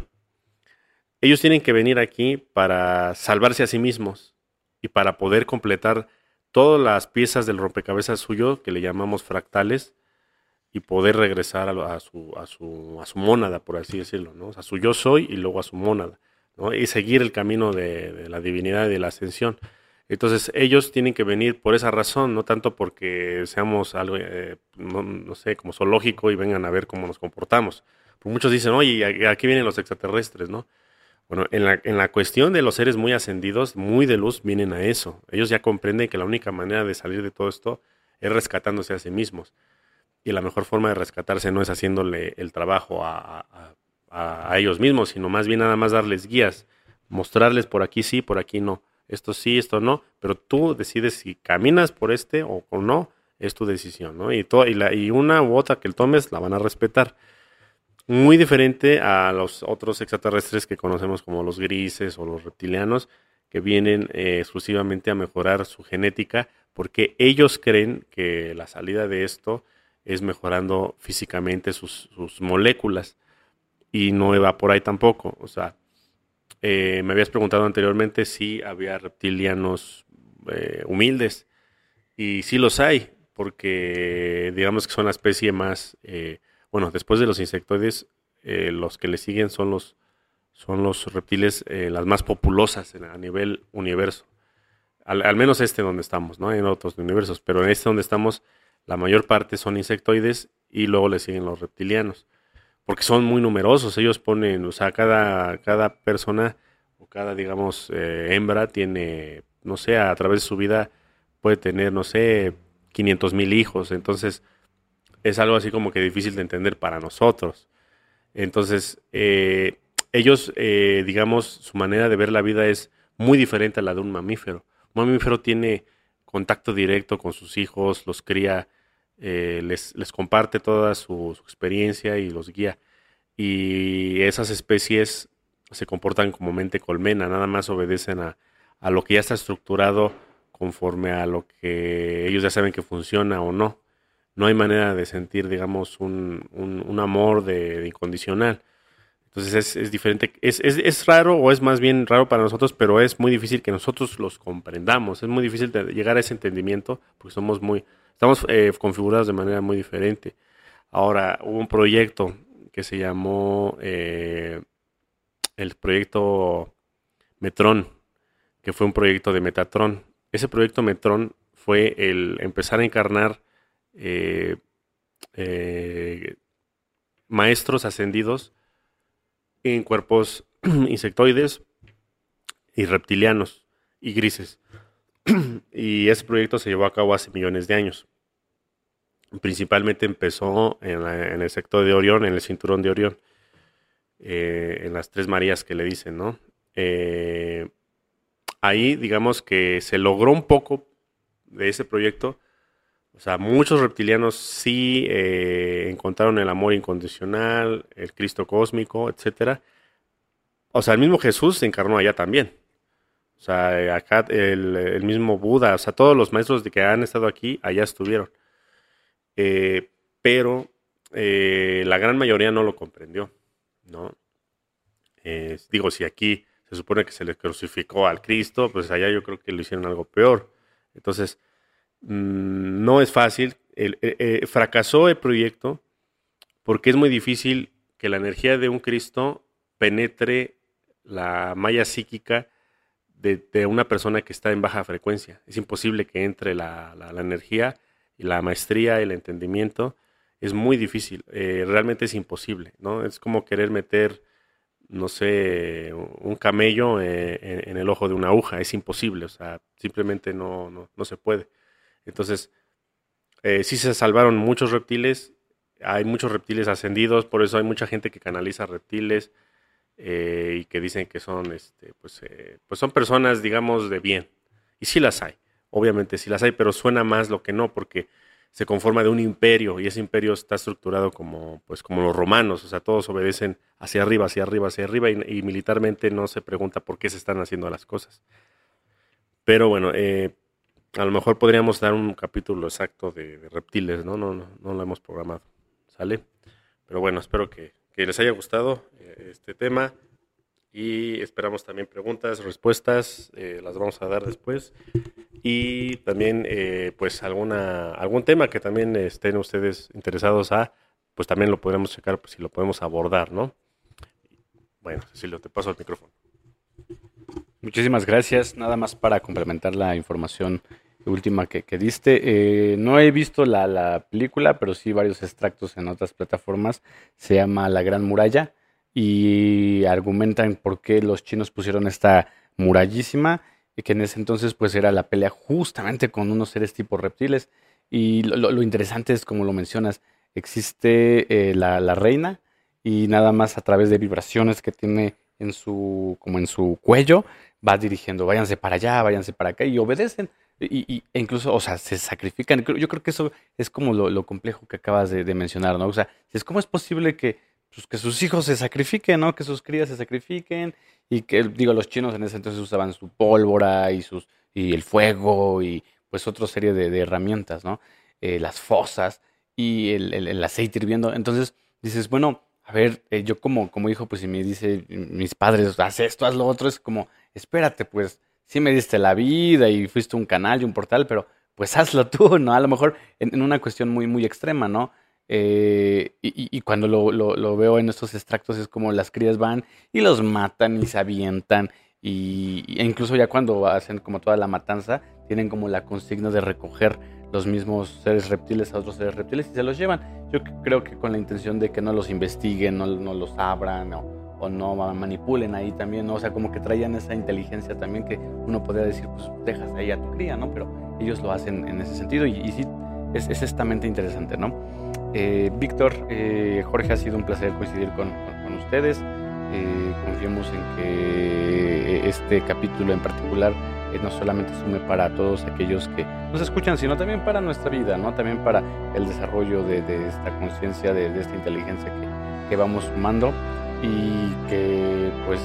Ellos tienen que venir aquí para salvarse a sí mismos y para poder completar todas las piezas del rompecabezas suyo, que le llamamos fractales, y poder regresar a, su, a, su, a su mónada, por así decirlo, ¿no? a su yo soy y luego a su mónada, ¿no? y seguir el camino de, de la divinidad y de la ascensión. Entonces ellos tienen que venir por esa razón, no tanto porque seamos algo, eh, no, sé, como zoológico y vengan a ver cómo nos comportamos. Porque muchos dicen, oye, ¿y a- aquí vienen los extraterrestres, ¿no? Bueno, en la, en la cuestión de los seres muy ascendidos, muy de luz, vienen a eso. Ellos ya comprenden que la única manera de salir de todo esto es rescatándose a sí mismos. Y la mejor forma de rescatarse no es haciéndole el trabajo a- a- a ellos mismos, sino más bien nada más darles guías, mostrarles por aquí sí, por aquí no. Esto sí, esto no, pero tú decides si caminas por este o, no, es tu decisión, ¿no? Y, y, la, y una u otra que tomes la van a respetar. muy diferente a los otros extraterrestres que conocemos como los grises o los reptilianos, que vienen eh, exclusivamente a mejorar su genética, porque ellos creen que la salida de esto es mejorando físicamente sus, moléculas y no va por ahí tampoco. O sea, eh, me habías preguntado anteriormente si había reptilianos eh, humildes y sí los hay, porque digamos que son la especie más, eh, bueno, después de los insectoides, los que le siguen son los, son los reptiles las más populosas a nivel universo. Al, menos este donde estamos, ¿no? En otros universos, pero en este donde estamos la mayor parte son insectoides y luego le siguen los reptilianos, porque son muy numerosos. Ellos ponen, o sea, cada, cada persona o cada, digamos, eh, hembra tiene, no sé, a través de su vida puede tener, no sé, 500 mil hijos. Entonces, es algo así como que difícil de entender para nosotros. Entonces, eh, ellos, eh, digamos, su manera de ver la vida es muy diferente a la de un mamífero. Un mamífero tiene contacto directo con sus hijos, los cría, eh, les, comparte toda su, experiencia y los guía. Y esas especies se comportan como mente colmena, nada más obedecen a, lo que ya está estructurado conforme a lo que ellos ya saben que funciona o no. No hay manera de sentir, digamos, un, amor de, incondicional. Entonces es, diferente, es, es, raro o es más bien raro para nosotros, pero es muy difícil que nosotros los comprendamos. Es muy difícil llegar a ese entendimiento porque somos muy, Estamos eh, configurados de manera muy diferente. Ahora, hubo un proyecto que se llamó eh, el proyecto Metron, que fue un proyecto de Metatron. Ese proyecto Metron fue el empezar a encarnar eh, maestros ascendidos en cuerpos insectoides y reptilianos y grises. y ese proyecto se llevó a cabo hace millones de años. Principalmente empezó en, el sector de Orión, en el cinturón de Orión, eh, en las tres Marías que le dicen, ¿no? Eh, ahí, digamos que se logró un poco de ese proyecto. O sea, muchos reptilianos sí eh, encontraron el amor incondicional, el Cristo cósmico, etc. O sea, el mismo Jesús se encarnó allá también. O sea, acá el, mismo Buda, o sea, todos los maestros que han estado aquí, allá estuvieron. Eh, pero eh, la gran mayoría no lo comprendió, ¿no? digo, si aquí se supone que se le crucificó al Cristo, pues allá yo creo que lo hicieron algo peor. Entonces, mm, no es fácil. Eh, fracasó el proyecto porque es muy difícil que la energía de un Cristo penetre la malla psíquica de, una persona que está en baja frecuencia. Es imposible que entre la, energía y la maestría, el entendimiento. Es muy difícil, eh, realmente es imposible, ¿no? Es como querer meter, no sé, un camello eh, en, el ojo de una aguja, es imposible, o sea, simplemente no, no, se puede. Entonces, eh, sí se salvaron muchos reptiles, hay muchos reptiles ascendidos, por eso hay mucha gente que canaliza reptiles, eh, y que dicen que son, este, pues, eh, pues son personas, digamos, de bien. Y sí las hay, obviamente sí las hay, pero suena más lo que no, porque se conforma de un imperio y ese imperio está estructurado como, pues, como los romanos, o sea, todos obedecen hacia arriba, hacia arriba, hacia arriba y, militarmente no se pregunta por qué se están haciendo las cosas. Pero bueno, eh, a lo mejor podríamos dar un capítulo exacto de, de reptiles, ¿no? No, ¿no? no lo hemos programado, ¿sale? Pero bueno, espero que, que les haya gustado eh, este tema y esperamos también preguntas, respuestas, eh, las vamos a dar después y también eh, pues alguna algún tema que también estén ustedes interesados a pues también lo podremos checar pues, si lo podemos abordar, ¿no? Bueno, Cecilio, te paso el micrófono. Muchísimas gracias. Nada más para complementar la información última que, diste. Eh, no he visto la, película, pero sí varios extractos en otras plataformas. Se llama La Gran Muralla y argumentan por qué los chinos pusieron esta murallísima y que en ese entonces pues era la pelea justamente con unos seres tipo reptiles. Y lo, interesante es, como lo mencionas, existe eh, la, la reina y nada más a través de vibraciones que tiene en su, como en su cuello, va dirigiendo, váyanse para allá, váyanse para acá y obedecen. Y, e incluso, o sea, se sacrifican. Yo creo que eso es como lo, complejo que acabas de, mencionar, ¿no? O sea, es cómo es posible que pues, que sus hijos se sacrifiquen, ¿no? Que sus crías se sacrifiquen y que, digo, los chinos en ese entonces usaban su pólvora y, sus, y el fuego y pues otra serie de, herramientas, ¿no? Eh, las fosas y el, aceite hirviendo. Entonces dices, bueno, a ver, eh, yo como, como hijo, pues si me dice mis padres, haz esto, haz lo otro, es como, espérate, pues sí me diste la vida y fuiste un canal y un portal, pero pues hazlo tú, ¿no? A lo mejor en, una cuestión muy, muy extrema, ¿no? Eh, y, cuando lo, lo, veo en estos extractos es como las crías van y los matan y se avientan y, e incluso ya cuando hacen como toda la matanza tienen como la consigna de recoger los mismos seres reptiles a otros seres reptiles y se los llevan. Yo creo que con la intención de que no los investiguen, no, no los abran o, o, no manipulen ahí también, ¿no? O sea, como que traían esa inteligencia también que uno podría decir, pues dejas ahí a tu cría, ¿no? Pero ellos lo hacen en ese sentido y, y sí, es, es estamente interesante, ¿no? Eh, Víctor, eh, Jorge, ha sido un placer coincidir con, ustedes. Eh, confiemos en que este capítulo en particular no solamente sume para todos aquellos que nos escuchan, sino también para nuestra vida, ¿no? También para el desarrollo de, esta conciencia, de, esta inteligencia que, que, vamos sumando y que pues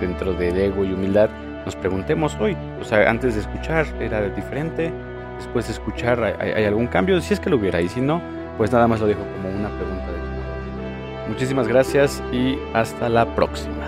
dentro del ego y humildad nos preguntemos hoy, o sea, antes de escuchar era diferente, después de escuchar hay, hay algún cambio, si es que lo hubiera y si no, pues nada más lo dejo como una pregunta de Muchísimas gracias y hasta la próxima.